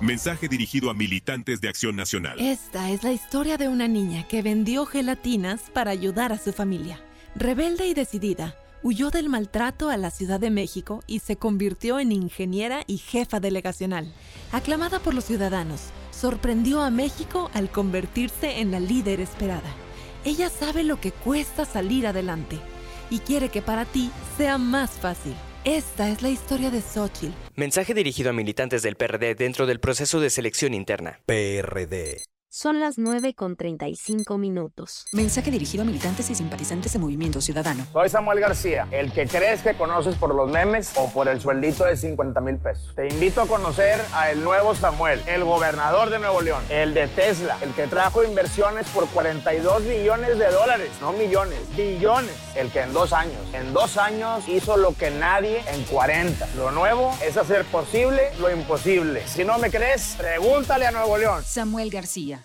Mensaje dirigido a militantes de Acción Nacional. Esta es la historia de una niña que vendió gelatinas para ayudar a su familia. Rebelde y decidida, huyó del maltrato a la Ciudad de México y se convirtió en ingeniera y jefa delegacional. Aclamada por los ciudadanos, sorprendió a México al convertirse en la líder esperada. Ella sabe lo que cuesta salir adelante y quiere que para ti sea más fácil. Esta es la historia de Xochitl. Mensaje dirigido a militantes del PRD dentro del proceso de selección interna. PRD. Son las 9 con 35 minutos. Mensaje dirigido a militantes y simpatizantes de Movimiento Ciudadano. Soy Samuel García, el que crees que conoces por los memes o por el sueldito de 50 mil pesos. Te invito a conocer a el nuevo Samuel, el gobernador de Nuevo León, el de Tesla, el que trajo inversiones por 42 billones de dólares, no millones, billones. El que en dos años, en dos años hizo lo que nadie en 40. Lo nuevo es hacer posible lo imposible. Si no me crees, pregúntale a Nuevo León. Samuel García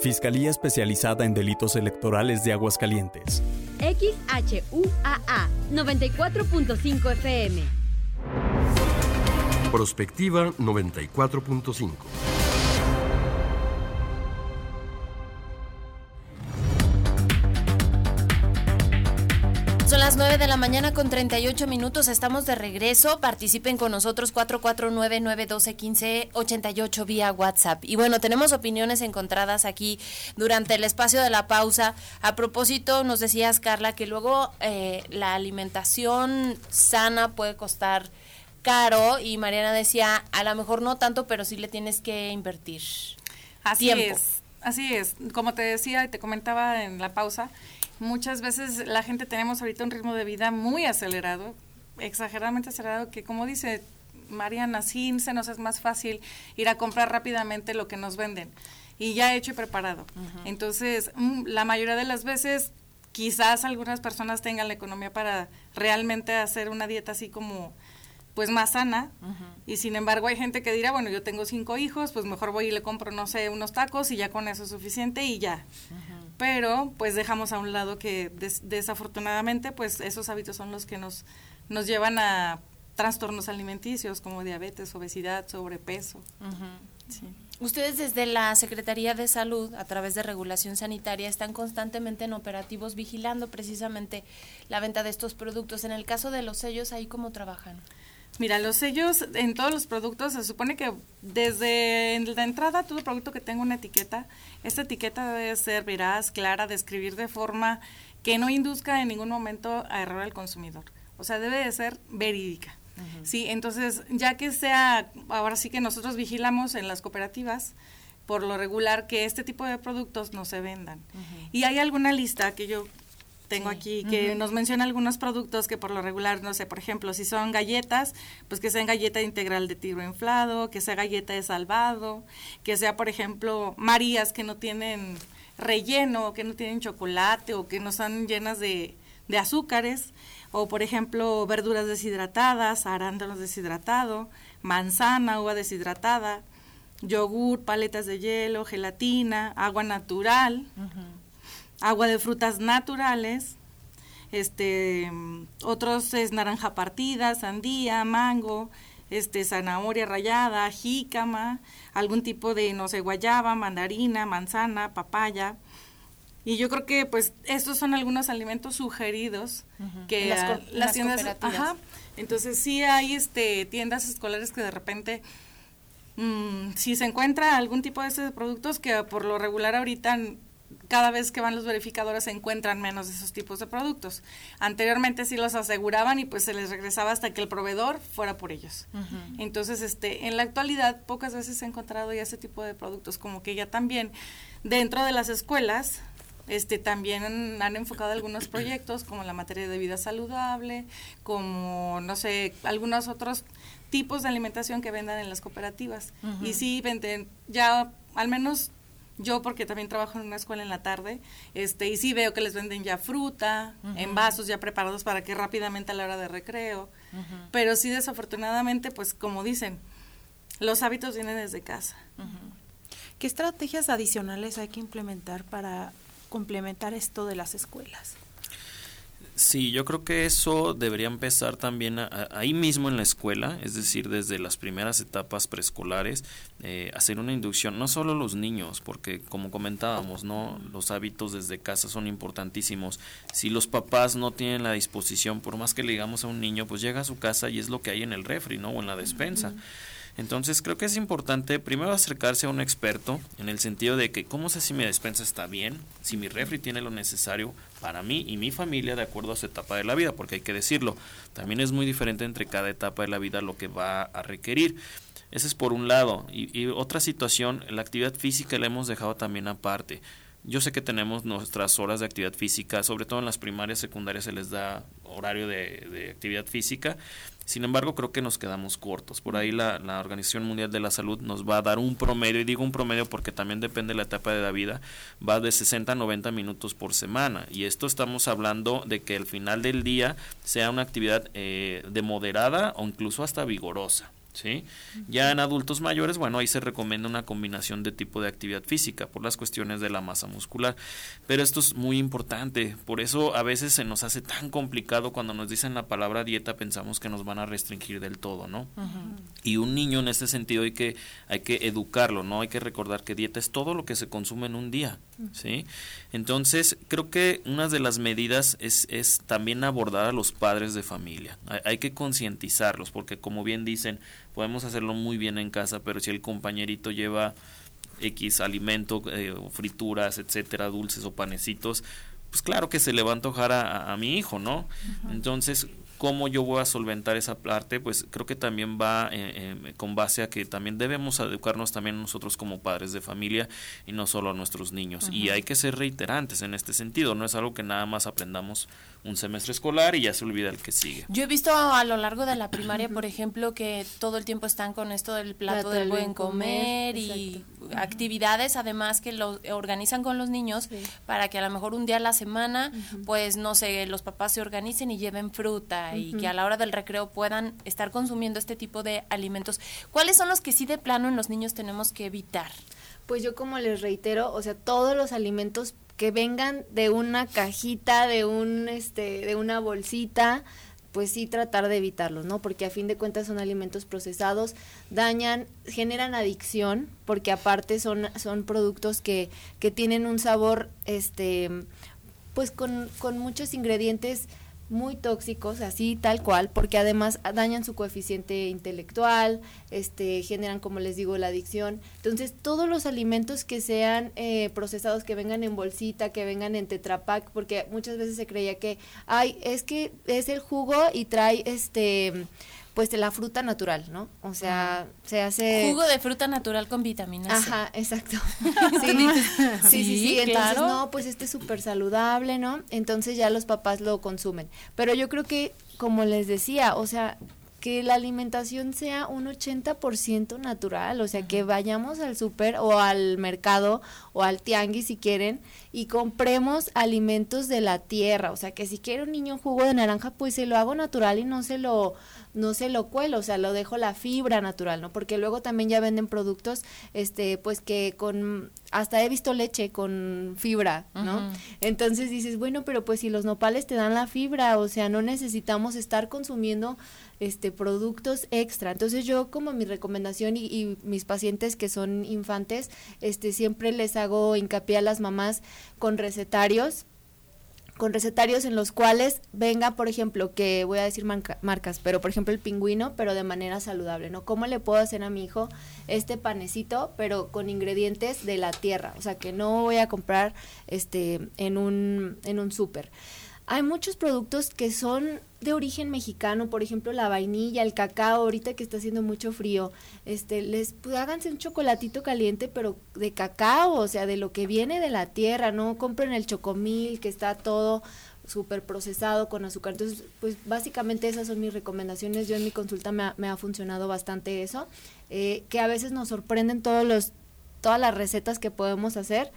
Fiscalía Especializada en Delitos Electorales de Aguascalientes. XHUAA 94.5 FM. Prospectiva 94.5. 9 de la mañana con 38 minutos. Estamos de regreso. Participen con nosotros 449-912-1588 vía WhatsApp. Y bueno, tenemos opiniones encontradas aquí durante el espacio de la pausa. A propósito, nos decías, Carla, que luego eh, la alimentación sana puede costar caro y Mariana decía, a lo mejor no tanto, pero sí le tienes que invertir. Así tiempo. es. Así es. Como te decía y te comentaba en la pausa, muchas veces la gente tenemos ahorita un ritmo de vida muy acelerado, exageradamente acelerado, que como dice Mariana, sí se nos es más fácil ir a comprar rápidamente lo que nos venden. Y ya hecho y preparado. Entonces, mm, la mayoría de las veces, quizás algunas personas tengan la economía para realmente hacer una dieta así como pues más sana. Y sin embargo hay gente que dirá bueno yo tengo cinco hijos pues mejor voy y le compro no sé unos tacos y ya con eso es suficiente y ya pero pues dejamos a un lado que des- desafortunadamente pues esos hábitos son los que nos nos llevan a trastornos alimenticios como diabetes obesidad sobrepeso Sí. Ustedes desde la Secretaría de Salud, a través de regulación sanitaria, están constantemente en operativos vigilando precisamente la venta de estos productos. En el caso de los sellos, ¿ahí cómo trabajan? Mira, los sellos en todos los productos se supone que desde la entrada todo producto que tenga una etiqueta, esta etiqueta debe ser veraz, clara, describir de forma que no induzca en ningún momento a error al consumidor. O sea, debe de ser verídica. Sí, entonces, ya que sea, ahora sí que nosotros vigilamos en las cooperativas, por lo regular, que este tipo de productos no se vendan. Y hay alguna lista que yo tengo aquí que nos menciona algunos productos que por lo regular, no sé, por ejemplo, si son galletas, pues que sean galleta integral de tiro inflado, que sea galleta de salvado, que sea, por ejemplo, Marías que no tienen relleno, que no tienen chocolate o que no están llenas de, de azúcares, o por ejemplo, verduras deshidratadas, arándanos deshidratado, manzana, uva deshidratada, yogur, paletas de hielo, gelatina, agua natural, agua de frutas naturales, este, otros es naranja partida, sandía, mango, este, zanahoria rallada, jícama, algún tipo de, no sé, guayaba, mandarina, manzana, papaya. Y yo creo que, pues, estos son algunos alimentos sugeridos que las, tiendas, ajá, entonces sí hay, este, tiendas escolares que de repente mm, si se encuentra algún tipo de estos productos que por lo regular ahorita cada vez que van los verificadores se encuentran menos de esos tipos de productos. Anteriormente sí los aseguraban y pues se les regresaba hasta que el proveedor fuera por ellos. Entonces, este, en la actualidad pocas veces se ha encontrado ya ese tipo de productos, como que ya también dentro de las escuelas este también han enfocado algunos proyectos como la materia de vida saludable, como no sé, algunos otros tipos de alimentación que vendan en las cooperativas. Y sí venden ya al menos yo porque también trabajo en una escuela en la tarde, este, y sí veo que les venden ya fruta, en vasos ya preparados para que rápidamente a la hora de recreo, pero sí desafortunadamente, pues como dicen, los hábitos vienen desde casa. ¿Qué estrategias adicionales hay que implementar para complementar esto de las escuelas? Sí, yo creo que eso debería empezar también ahí mismo en la escuela, es decir, desde las primeras etapas preescolares, eh, hacer una inducción, no solo los niños, porque como comentábamos, no, los hábitos desde casa son importantísimos. Si los papás no tienen la disposición, por más que le digamos a un niño, pues llega a su casa y es lo que hay en el refri, ¿no? O en la despensa. Entonces creo que es importante primero acercarse a un experto en el sentido de que cómo sé si mi despensa está bien, si mi refri tiene lo necesario para mí y mi familia de acuerdo a su etapa de la vida, porque hay que decirlo, también es muy diferente entre cada etapa de la vida lo que va a requerir. Ese es por un lado. Y, y otra situación, la actividad física la hemos dejado también aparte. Yo sé que tenemos nuestras horas de actividad física, sobre todo en las primarias, secundarias se les da horario de, actividad física. Sin embargo, creo que nos quedamos cortos. Por ahí la, la, Organización Mundial de la Salud nos va a dar un promedio, y digo un promedio porque también depende de la etapa de la vida, va de 60 a 90 minutos por semana. Y esto estamos hablando de que al final del día sea una actividad eh, de moderada o incluso hasta vigorosa. ¿Sí? Ya en adultos mayores, bueno, ahí se recomienda una combinación de tipo de actividad física por las cuestiones de la masa muscular. Pero esto es muy importante, por eso a veces se nos hace tan complicado cuando nos dicen la palabra dieta, pensamos que nos van a restringir del todo, ¿no? Y un niño en este sentido hay que, hay que educarlo, ¿no? Hay que recordar que dieta es todo lo que se consume en un día, ¿sí? Entonces, creo que una de las medidas es, es también abordar a los padres de familia. Hay, hay que concientizarlos, porque como bien dicen, podemos hacerlo muy bien en casa, pero si el compañerito lleva X alimento, eh, frituras, etcétera, dulces o panecitos, pues claro que se le va a antojar a, mi hijo, ¿no? Entonces, ¿cómo yo voy a solventar esa parte? Pues creo que también va eh, eh, con base a que también debemos educarnos también nosotros como padres de familia y no solo a nuestros niños. Y hay que ser reiterantes en este sentido, no es algo que nada más aprendamos un semestre escolar y ya se olvida el que sigue. Yo he visto a lo largo de la primaria, por ejemplo, que todo el tiempo están con esto del plato, del buen comer, y actividades además que lo organizan con los niños para que a lo mejor un día a la semana, pues no sé, los papás se organicen y lleven fruta y que a la hora del recreo puedan estar consumiendo este tipo de alimentos. ¿Cuáles son los que sí de plano en los niños tenemos que evitar? Pues yo como les reitero, o sea, todos los alimentos que vengan de una cajita, de un este, de una bolsita, pues sí tratar de evitarlos, ¿no? Porque a fin de cuentas son alimentos procesados, dañan, generan adicción, porque aparte son, son productos que, que tienen un sabor, este, pues con, con muchos ingredientes muy tóxicos, así tal cual, porque además dañan su coeficiente intelectual, este, generan, como les digo, la adicción. Entonces, todos los alimentos que sean eh, procesados, que vengan en bolsita, que vengan en tetrapack, porque muchas veces se creía que, ay, es que es el jugo y trae este pues de la fruta natural, ¿no? O sea, se hace... Jugo de fruta natural con vitaminas Ajá, exacto. sí, sí, sí, sí, entonces no, pues este es súper saludable, ¿no? Entonces ya los papás lo consumen. Pero yo creo que, como les decía, o sea, que la alimentación sea un 80% natural, o sea, que vayamos al súper o al mercado o al tianguis si quieren y compremos alimentos de la tierra, o sea, que si quiere un niño jugo de naranja, pues se lo hago natural y no se lo no se lo cuelo, o sea, lo dejo la fibra natural, ¿no? Porque luego también ya venden productos, este, pues que con, hasta he visto leche con fibra, ¿no? Entonces dices, bueno, pero pues si los nopales te dan la fibra, o sea, no necesitamos estar consumiendo este productos extra. Entonces yo como mi recomendación y, y, mis pacientes que son infantes, este siempre les hago hincapié a las mamás con recetarios con recetarios en los cuales venga, por ejemplo, que voy a decir marcas, pero por ejemplo el pingüino, pero de manera saludable, ¿no? ¿Cómo le puedo hacer a mi hijo este panecito, pero con ingredientes de la tierra? O sea, que no voy a comprar este en un, en un súper. Hay muchos productos que son de origen mexicano, por ejemplo la vainilla, el cacao, ahorita que está haciendo mucho frío, este, les pues, háganse un chocolatito caliente, pero de cacao, o sea, de lo que viene de la tierra, no compren el chocomil que está todo súper procesado con azúcar. Entonces, pues básicamente esas son mis recomendaciones. Yo en mi consulta me ha, me ha funcionado bastante eso, eh, que a veces nos sorprenden todos los, todas las recetas que podemos hacer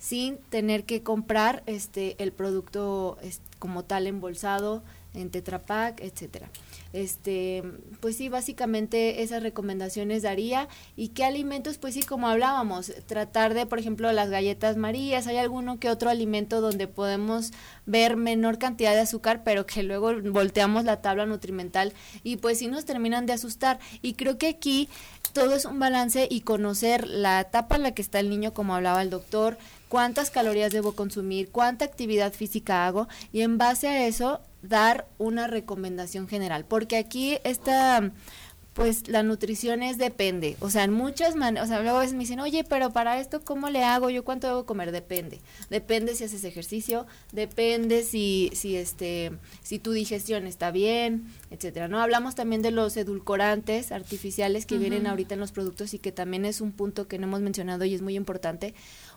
sin tener que comprar este el producto como tal embolsado en Tetra Pak, etcétera. Este, pues sí, básicamente esas recomendaciones daría. ¿Y qué alimentos? Pues sí, como hablábamos, tratar de, por ejemplo, las galletas marías, hay alguno que otro alimento donde podemos ver menor cantidad de azúcar, pero que luego volteamos la tabla nutrimental y pues sí nos terminan de asustar. Y creo que aquí todo es un balance y conocer la etapa en la que está el niño, como hablaba el doctor, cuántas calorías debo consumir, cuánta actividad física hago y en base a eso dar una recomendación general, porque aquí está pues la nutrición es depende, o sea, en muchas maneras, o sea, luego a veces me dicen, oye, pero para esto, ¿cómo le hago? ¿Yo cuánto debo comer? Depende, depende si haces ejercicio, depende si, si este, si tu digestión está bien, etcétera, ¿no? Hablamos también de los edulcorantes artificiales que vienen ahorita en los productos y que también es un punto que no hemos mencionado y es muy importante,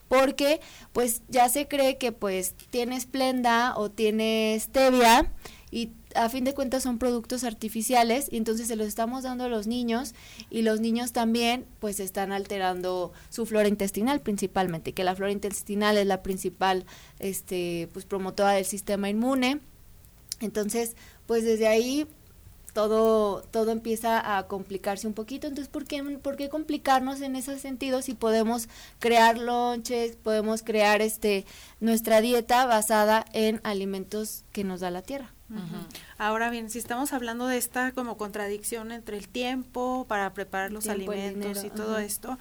porque pues ya se cree que pues tiene esplenda o tiene stevia y a fin de cuentas son productos artificiales y entonces se los estamos dando a los niños y los niños también pues están alterando su flora intestinal principalmente, que la flora intestinal es la principal este pues promotora del sistema inmune. Entonces, pues desde ahí todo, todo empieza a complicarse un poquito. Entonces, ¿por qué, ¿por qué complicarnos en ese sentido si podemos crear lonches, podemos crear este nuestra dieta basada en alimentos que nos da la tierra? Ahora bien, si estamos hablando de esta como contradicción entre el tiempo para preparar los alimentos y todo esto,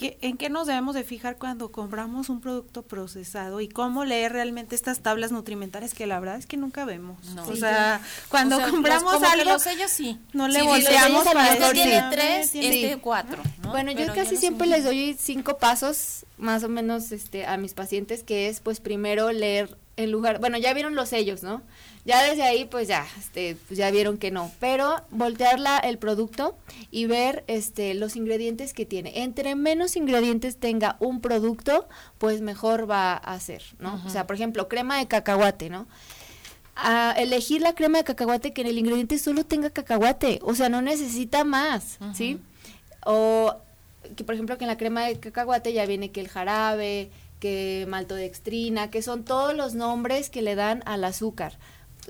¿En qué nos debemos de fijar cuando compramos un producto procesado y cómo leer realmente estas tablas nutrimentales que la verdad es que nunca vemos? o sea, cuando compramos algo, los sellos sí. No le volteamos para este tiene tres, este cuatro. Bueno, yo casi siempre les doy cinco pasos más o menos este a mis pacientes que es pues primero leer en lugar, bueno, ya vieron los sellos, ¿no? Ya desde ahí, pues ya, este, pues ya vieron que no. Pero voltearla el producto y ver este, los ingredientes que tiene. Entre menos ingredientes tenga un producto, pues mejor va a ser, ¿no? O sea, por ejemplo, crema de cacahuate, ¿no? A elegir la crema de cacahuate que en el ingrediente solo tenga cacahuate, o sea, no necesita más, ¿sí? O que por ejemplo que en la crema de cacahuate ya viene que el jarabe, que maltodextrina, que son todos los nombres que le dan al azúcar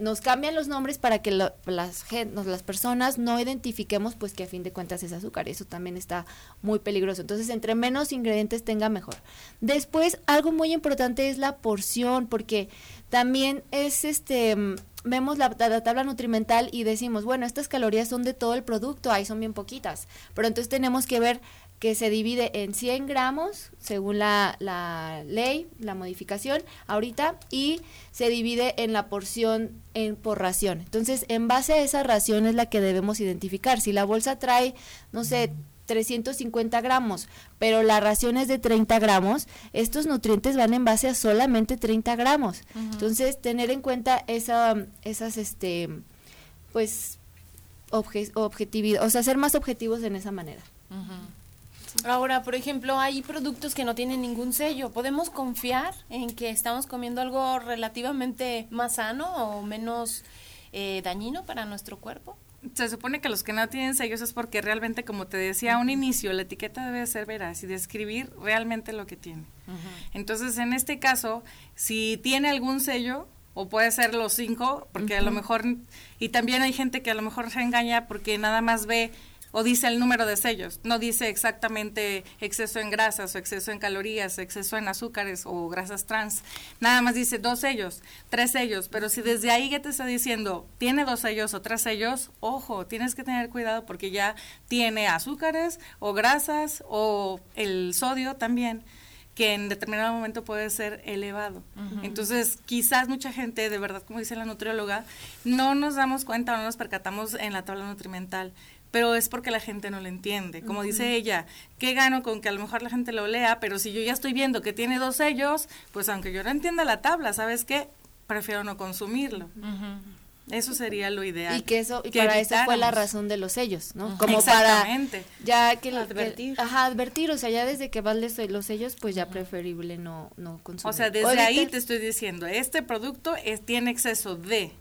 nos cambian los nombres para que las, las personas no identifiquemos pues que a fin de cuentas es azúcar. Eso también está muy peligroso. Entonces, entre menos ingredientes tenga mejor. Después, algo muy importante es la porción, porque también es este vemos la, tabla nutrimental y decimos, bueno, estas calorías son de todo el producto, ahí son bien poquitas, pero entonces tenemos que ver que se divide en 100 gramos, según la, la ley, la modificación ahorita, y se divide en la porción en, por ración. Entonces, en base a esa ración es la que debemos identificar. Si la bolsa trae, no sé, 350 gramos, pero la ración es de 30 gramos, estos nutrientes van en base a solamente 30 gramos. Entonces, tener en cuenta esa, esas, este, pues, objetividad, o sea, ser más objetivos en esa manera. Ahora, por ejemplo, hay productos que no tienen ningún sello. ¿Podemos confiar en que estamos comiendo algo relativamente más sano o menos eh, dañino para nuestro cuerpo? Se supone que los que no tienen sellos es porque realmente, como te decía a un inicio, la etiqueta debe ser veraz y describir realmente lo que tiene. Entonces, en este caso, si tiene algún sello, o puede ser los cinco, porque a lo mejor, y también hay gente que a lo mejor se engaña porque nada más ve o dice el número de sellos, no dice exactamente exceso en grasas o exceso en calorías, exceso en azúcares o grasas trans, nada más dice dos sellos, tres sellos, pero si desde ahí ya te está diciendo tiene dos sellos o tres sellos, ojo, tienes que tener cuidado porque ya tiene azúcares o grasas o el sodio también que en determinado momento puede ser elevado. Entonces, quizás mucha gente, de verdad, como dice la nutrióloga, no nos damos cuenta o no nos percatamos en la tabla nutrimental pero es porque la gente no lo entiende. Como dice ella, ¿qué gano con que a lo mejor la gente lo lea? Pero si yo ya estoy viendo que tiene dos sellos, pues aunque yo no entienda la tabla, ¿sabes qué? Prefiero no consumirlo. Eso sería lo ideal. Y que eso y para eso fue la razón de los sellos, ¿no? Como para ya que advertir. ajá, advertir, o sea, ya desde que vale los sellos, pues ya preferible no no consumir. O sea, desde ahí te estoy diciendo, este producto es, tiene exceso de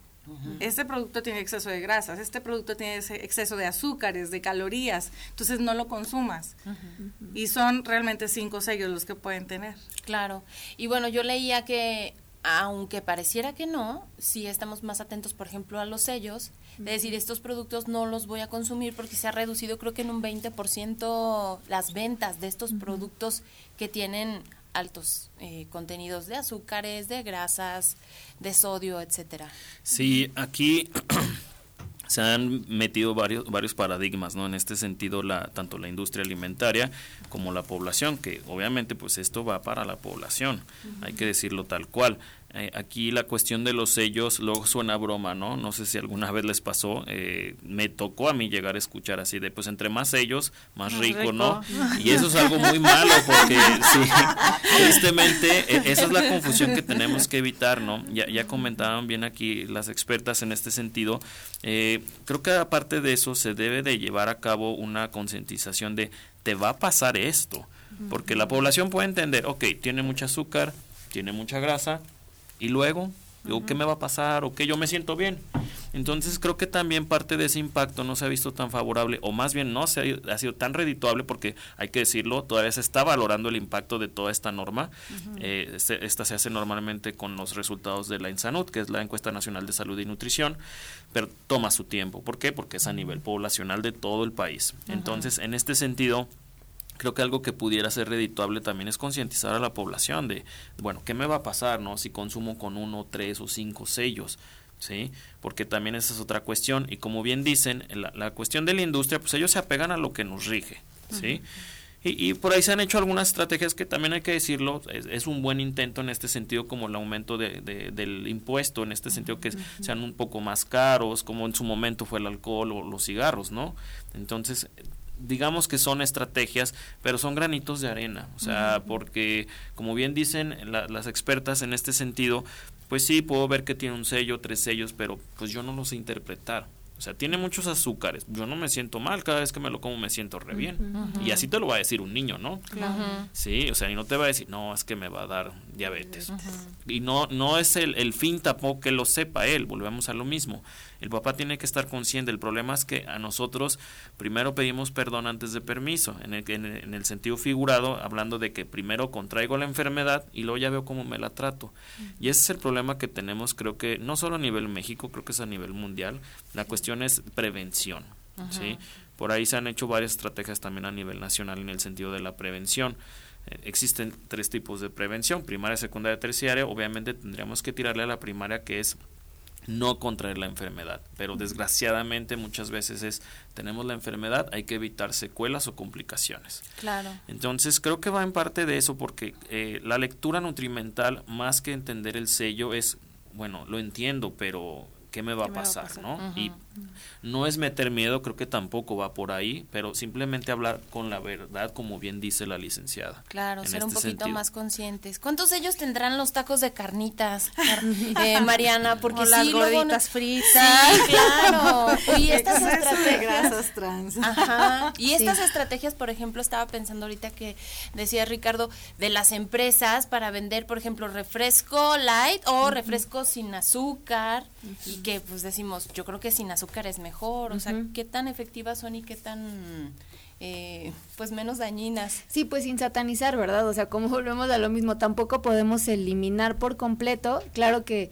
este producto tiene exceso de grasas, este producto tiene exceso de azúcares, de calorías, entonces no lo consumas. Y son realmente cinco sellos los que pueden tener. Claro. Y bueno, yo leía que aunque pareciera que no, si estamos más atentos, por ejemplo, a los sellos, de decir, estos productos no los voy a consumir porque se ha reducido creo que en un 20% las ventas de estos productos que tienen altos eh, contenidos de azúcares, de grasas, de sodio, etcétera. Sí, aquí se han metido varios varios paradigmas, ¿no? En este sentido, la tanto la industria alimentaria como la población, que obviamente pues esto va para la población, hay que decirlo tal cual. Eh, aquí la cuestión de los sellos luego suena broma, ¿no? No sé si alguna vez les pasó. Eh, me tocó a mí llegar a escuchar así de, pues entre más sellos, más, rico, ¿no? Y eso es algo muy malo porque, sí, tristemente, e, esa es la confusión que tenemos que evitar, ¿no? Ya, ya comentaban bien aquí las expertas en este sentido. Eh, creo que aparte de eso se debe de llevar a cabo una concientización de, te va a pasar esto. Porque la población puede entender, ok, tiene mucho azúcar, tiene mucha grasa, y luego, digo, ¿qué me va a pasar? ¿O qué yo me siento bien? Entonces creo que también parte de ese impacto no se ha visto tan favorable, o más bien no se ha, sido tan redituable, porque hay que decirlo, todavía se está valorando el impacto de toda esta norma. Eh, este, esta se hace normalmente con los resultados de la INSANUD, que es la Encuesta Nacional de Salud y Nutrición, pero toma su tiempo. ¿Por qué? Porque es a nivel poblacional de todo el país. Entonces, en este sentido, creo que algo que pudiera ser redituable también es concientizar a la población de, bueno, ¿qué me va a pasar, no? Si consumo con uno, tres o cinco sellos, ¿sí? Porque también esa es otra cuestión. Y como bien dicen, la, la cuestión de la industria, pues ellos se apegan a lo que nos rige, ¿sí? y, y, por ahí se han hecho algunas estrategias que también hay que decirlo, es, un buen intento en este sentido, como el aumento de, del impuesto, en este sentido que sean un poco más caros, como en su momento fue el alcohol o los cigarros, ¿no? Entonces, digamos que son estrategias, pero son granitos de arena, o sea, porque como bien dicen las expertas en este sentido, pues sí, puedo ver que tiene un sello, tres sellos, pero pues yo no lo sé interpretar. O sea, tiene muchos azúcares. Yo no me siento mal, cada vez que me lo como me siento re bien. Y así te lo va a decir un niño, ¿no? Sí, o sea, y no te va a decir, no, es que me va a dar diabetes. Y no, no es el, el fin tampoco que lo sepa él, volvemos a lo mismo. El papá tiene que estar consciente. El problema es que a nosotros primero pedimos perdón antes de permiso, en el, en el sentido figurado, hablando de que primero contraigo la enfermedad y luego ya veo cómo me la trato. Y ese es el problema que tenemos, creo que no solo a nivel México, creo que es a nivel mundial. La cuestión es prevención. ¿sí? Por ahí se han hecho varias estrategias también a nivel nacional en el sentido de la prevención eh, existen tres tipos de prevención, primaria, secundaria, terciaria. Obviamente tendríamos que tirarle a la primaria que es no contraer la enfermedad. Pero desgraciadamente muchas veces es, tenemos la enfermedad, hay que evitar secuelas o complicaciones. Claro. Entonces creo que va en parte de eso porque eh, la lectura nutrimental, más que entender el sello, es, bueno, lo entiendo, pero ¿qué me va, a, pasar, ¿no? Y no es meter miedo, creo que tampoco va por ahí, pero simplemente hablar con la verdad, como bien dice la licenciada. Claro, ser un este poquito más conscientes. ¿Cuántos de ellos tendrán los tacos de carnitas, eh, Mariana? Porque las gorditas fritas. Sí, claro. Y estas estrategias. grasas trans. Ajá. Y estas estrategias, por ejemplo, estaba pensando ahorita que decía Ricardo, de las empresas para vender, por ejemplo, refresco light o refresco sin azúcar. Y que pues decimos, yo creo que sin azúcar es mejor, o sea, qué tan efectivas son y qué tan eh, pues menos dañinas. Sí, pues sin satanizar, ¿verdad? O sea, como volvemos a lo mismo, tampoco podemos eliminar por completo, claro que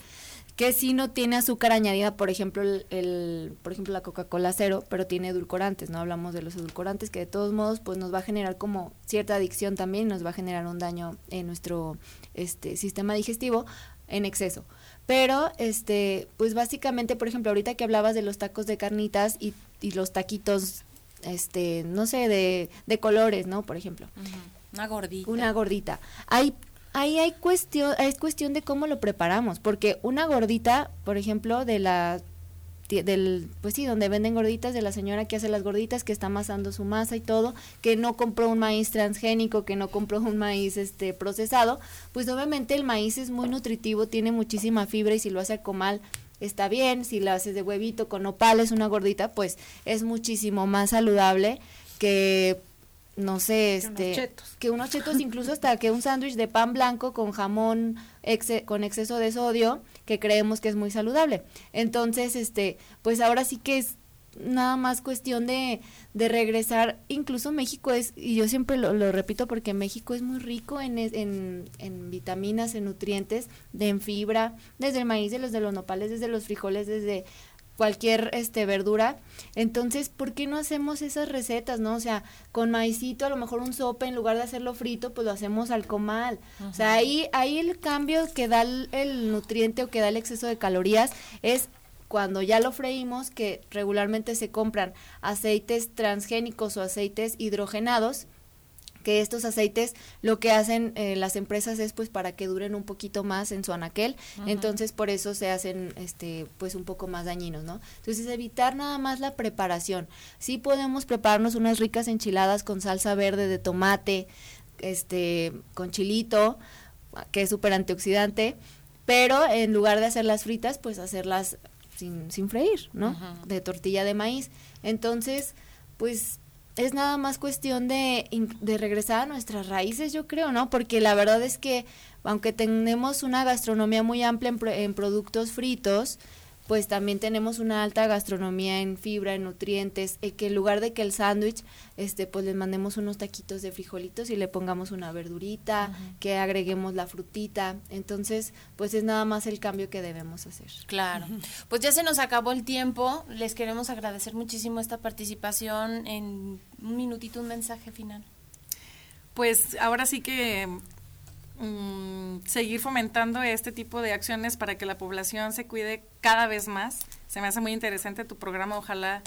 que si no tiene azúcar añadida, por ejemplo, el, por ejemplo la Coca-Cola cero, pero tiene edulcorantes, no hablamos de los edulcorantes que de todos modos pues nos va a generar como cierta adicción también, nos va a generar un daño en nuestro este sistema digestivo en exceso. Pero, este, pues básicamente, por ejemplo, ahorita que hablabas de los tacos de carnitas y, y los taquitos, este, no sé, de, de colores, ¿no? Por ejemplo. Una gordita. Una gordita. Hay ahí hay cuestión, es cuestión de cómo lo preparamos, porque una gordita, por ejemplo, de la del, pues sí, donde venden gorditas, de la señora que hace las gorditas, que está amasando su masa y todo, que no compró un maíz transgénico, que no compró un maíz este procesado, pues obviamente el maíz es muy nutritivo, tiene muchísima fibra y si lo hace a comal está bien, si lo haces de huevito con nopales, una gordita, pues es muchísimo más saludable que no sé, este, que unos chetos, incluso hasta que un sándwich de pan blanco con jamón con exceso de sodio, que creemos que es muy saludable. Entonces, este, pues ahora sí que es nada más cuestión de, de regresar, incluso México es, y yo siempre lo, lo repito porque México es muy rico en, en, en, vitaminas, en nutrientes, de en fibra, desde el maíz, de los de los nopales, desde los frijoles, desde cualquier este verdura. Entonces, ¿por qué no hacemos esas recetas, no? O sea, con maicito, a lo mejor un sopa en lugar de hacerlo frito, pues lo hacemos al comal. O sea, ahí ahí el cambio que da el, nutriente o que da el exceso de calorías es cuando ya lo freímos, que regularmente se compran aceites transgénicos o aceites hidrogenados, que estos aceites lo que hacen eh, las empresas es pues para que duren un poquito más en su anaquel, entonces por eso se hacen este pues un poco más dañinos, ¿no? Entonces evitar nada más la preparación. Sí podemos prepararnos unas ricas enchiladas con salsa verde de tomate, este con chilito, que es súper antioxidante, pero en lugar de hacerlas fritas, pues hacerlas sin, sin freír, ¿no? De tortilla de maíz. Entonces, pues es nada más cuestión de, de, regresar a nuestras raíces, yo creo, ¿no? Porque la verdad es que aunque tenemos una gastronomía muy amplia en, en productos fritos, pues también tenemos una alta gastronomía en fibra, en nutrientes, eh, que en lugar de que el sándwich, este, pues les mandemos unos taquitos de frijolitos y le pongamos una verdurita, que agreguemos la frutita, entonces, pues es nada más el cambio que debemos hacer. Claro, pues ya se nos acabó el tiempo, les queremos agradecer muchísimo esta participación, en un minutito un mensaje final. Pues ahora sí que Mm, seguir fomentando este tipo de acciones para que la población se cuide cada vez más. Se me hace muy interesante tu programa, ojalá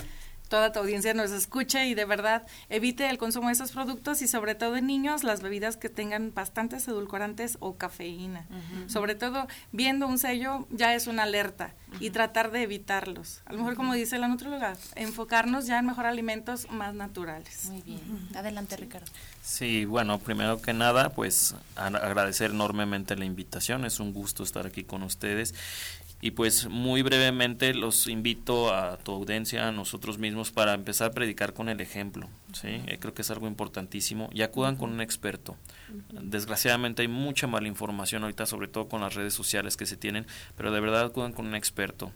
toda tu audiencia nos escuche y de verdad evite el consumo de esos productos y sobre todo en niños las bebidas que tengan bastantes edulcorantes o cafeína. Sobre todo viendo un sello ya es una alerta y tratar de evitarlos. A lo mejor como dice la nutróloga, enfocarnos ya en mejor alimentos más naturales. Muy bien. Adelante Ricardo. Sí, bueno, primero que nada, pues agradecer enormemente la invitación. Es un gusto estar aquí con ustedes y pues muy brevemente los invito a tu audiencia, a nosotros mismos, para empezar a predicar con el ejemplo. ¿sí? Eh, creo que es algo importantísimo. Y acudan con un experto. Desgraciadamente hay mucha mala información ahorita, sobre todo con las redes sociales que se tienen, pero de verdad acudan con un experto.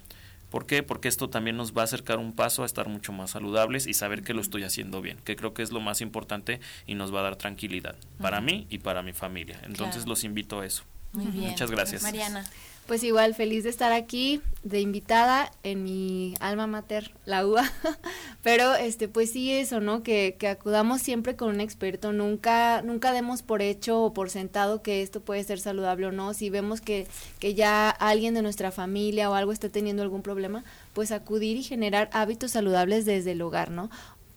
¿Por qué? Porque esto también nos va a acercar un paso a estar mucho más saludables y saber que lo estoy haciendo bien, que creo que es lo más importante y nos va a dar tranquilidad para mí y para mi familia. Entonces los invito a eso. Muy bien. Muchas gracias. Mariana. Pues igual, feliz de estar aquí, de invitada en mi alma mater, la UA. Pero este, pues sí eso, ¿no? Que, que acudamos siempre con un experto, nunca, nunca demos por hecho o por sentado que esto puede ser saludable o no. Si vemos que, que ya alguien de nuestra familia o algo está teniendo algún problema, pues acudir y generar hábitos saludables desde el hogar, ¿no?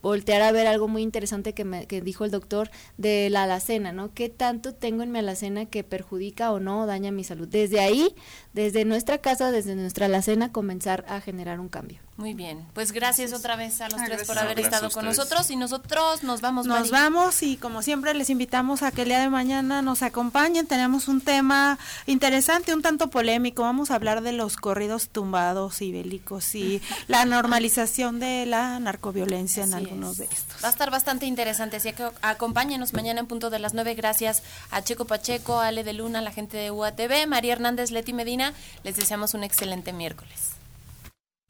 Voltear a ver algo muy interesante que, me, que dijo el doctor de la alacena, ¿no? ¿Qué tanto tengo en mi alacena que perjudica o no daña mi salud? Desde ahí, desde nuestra casa, desde nuestra alacena, comenzar a generar un cambio. Muy bien, pues gracias otra vez a los tres por haber estado con nosotros y nosotros nos vamos. Nos vamos y como siempre les invitamos a que el día de mañana nos acompañen. Tenemos un tema interesante, un tanto polémico. Vamos a hablar de los corridos tumbados y bélicos y la normalización de la narcoviolencia en algunos de estos. Va a estar bastante interesante, así que acompáñenos mañana en punto de las nueve. Gracias a Checo Pacheco, Ale de Luna, la gente de UATV, María Hernández, Leti Medina. Les deseamos un excelente miércoles.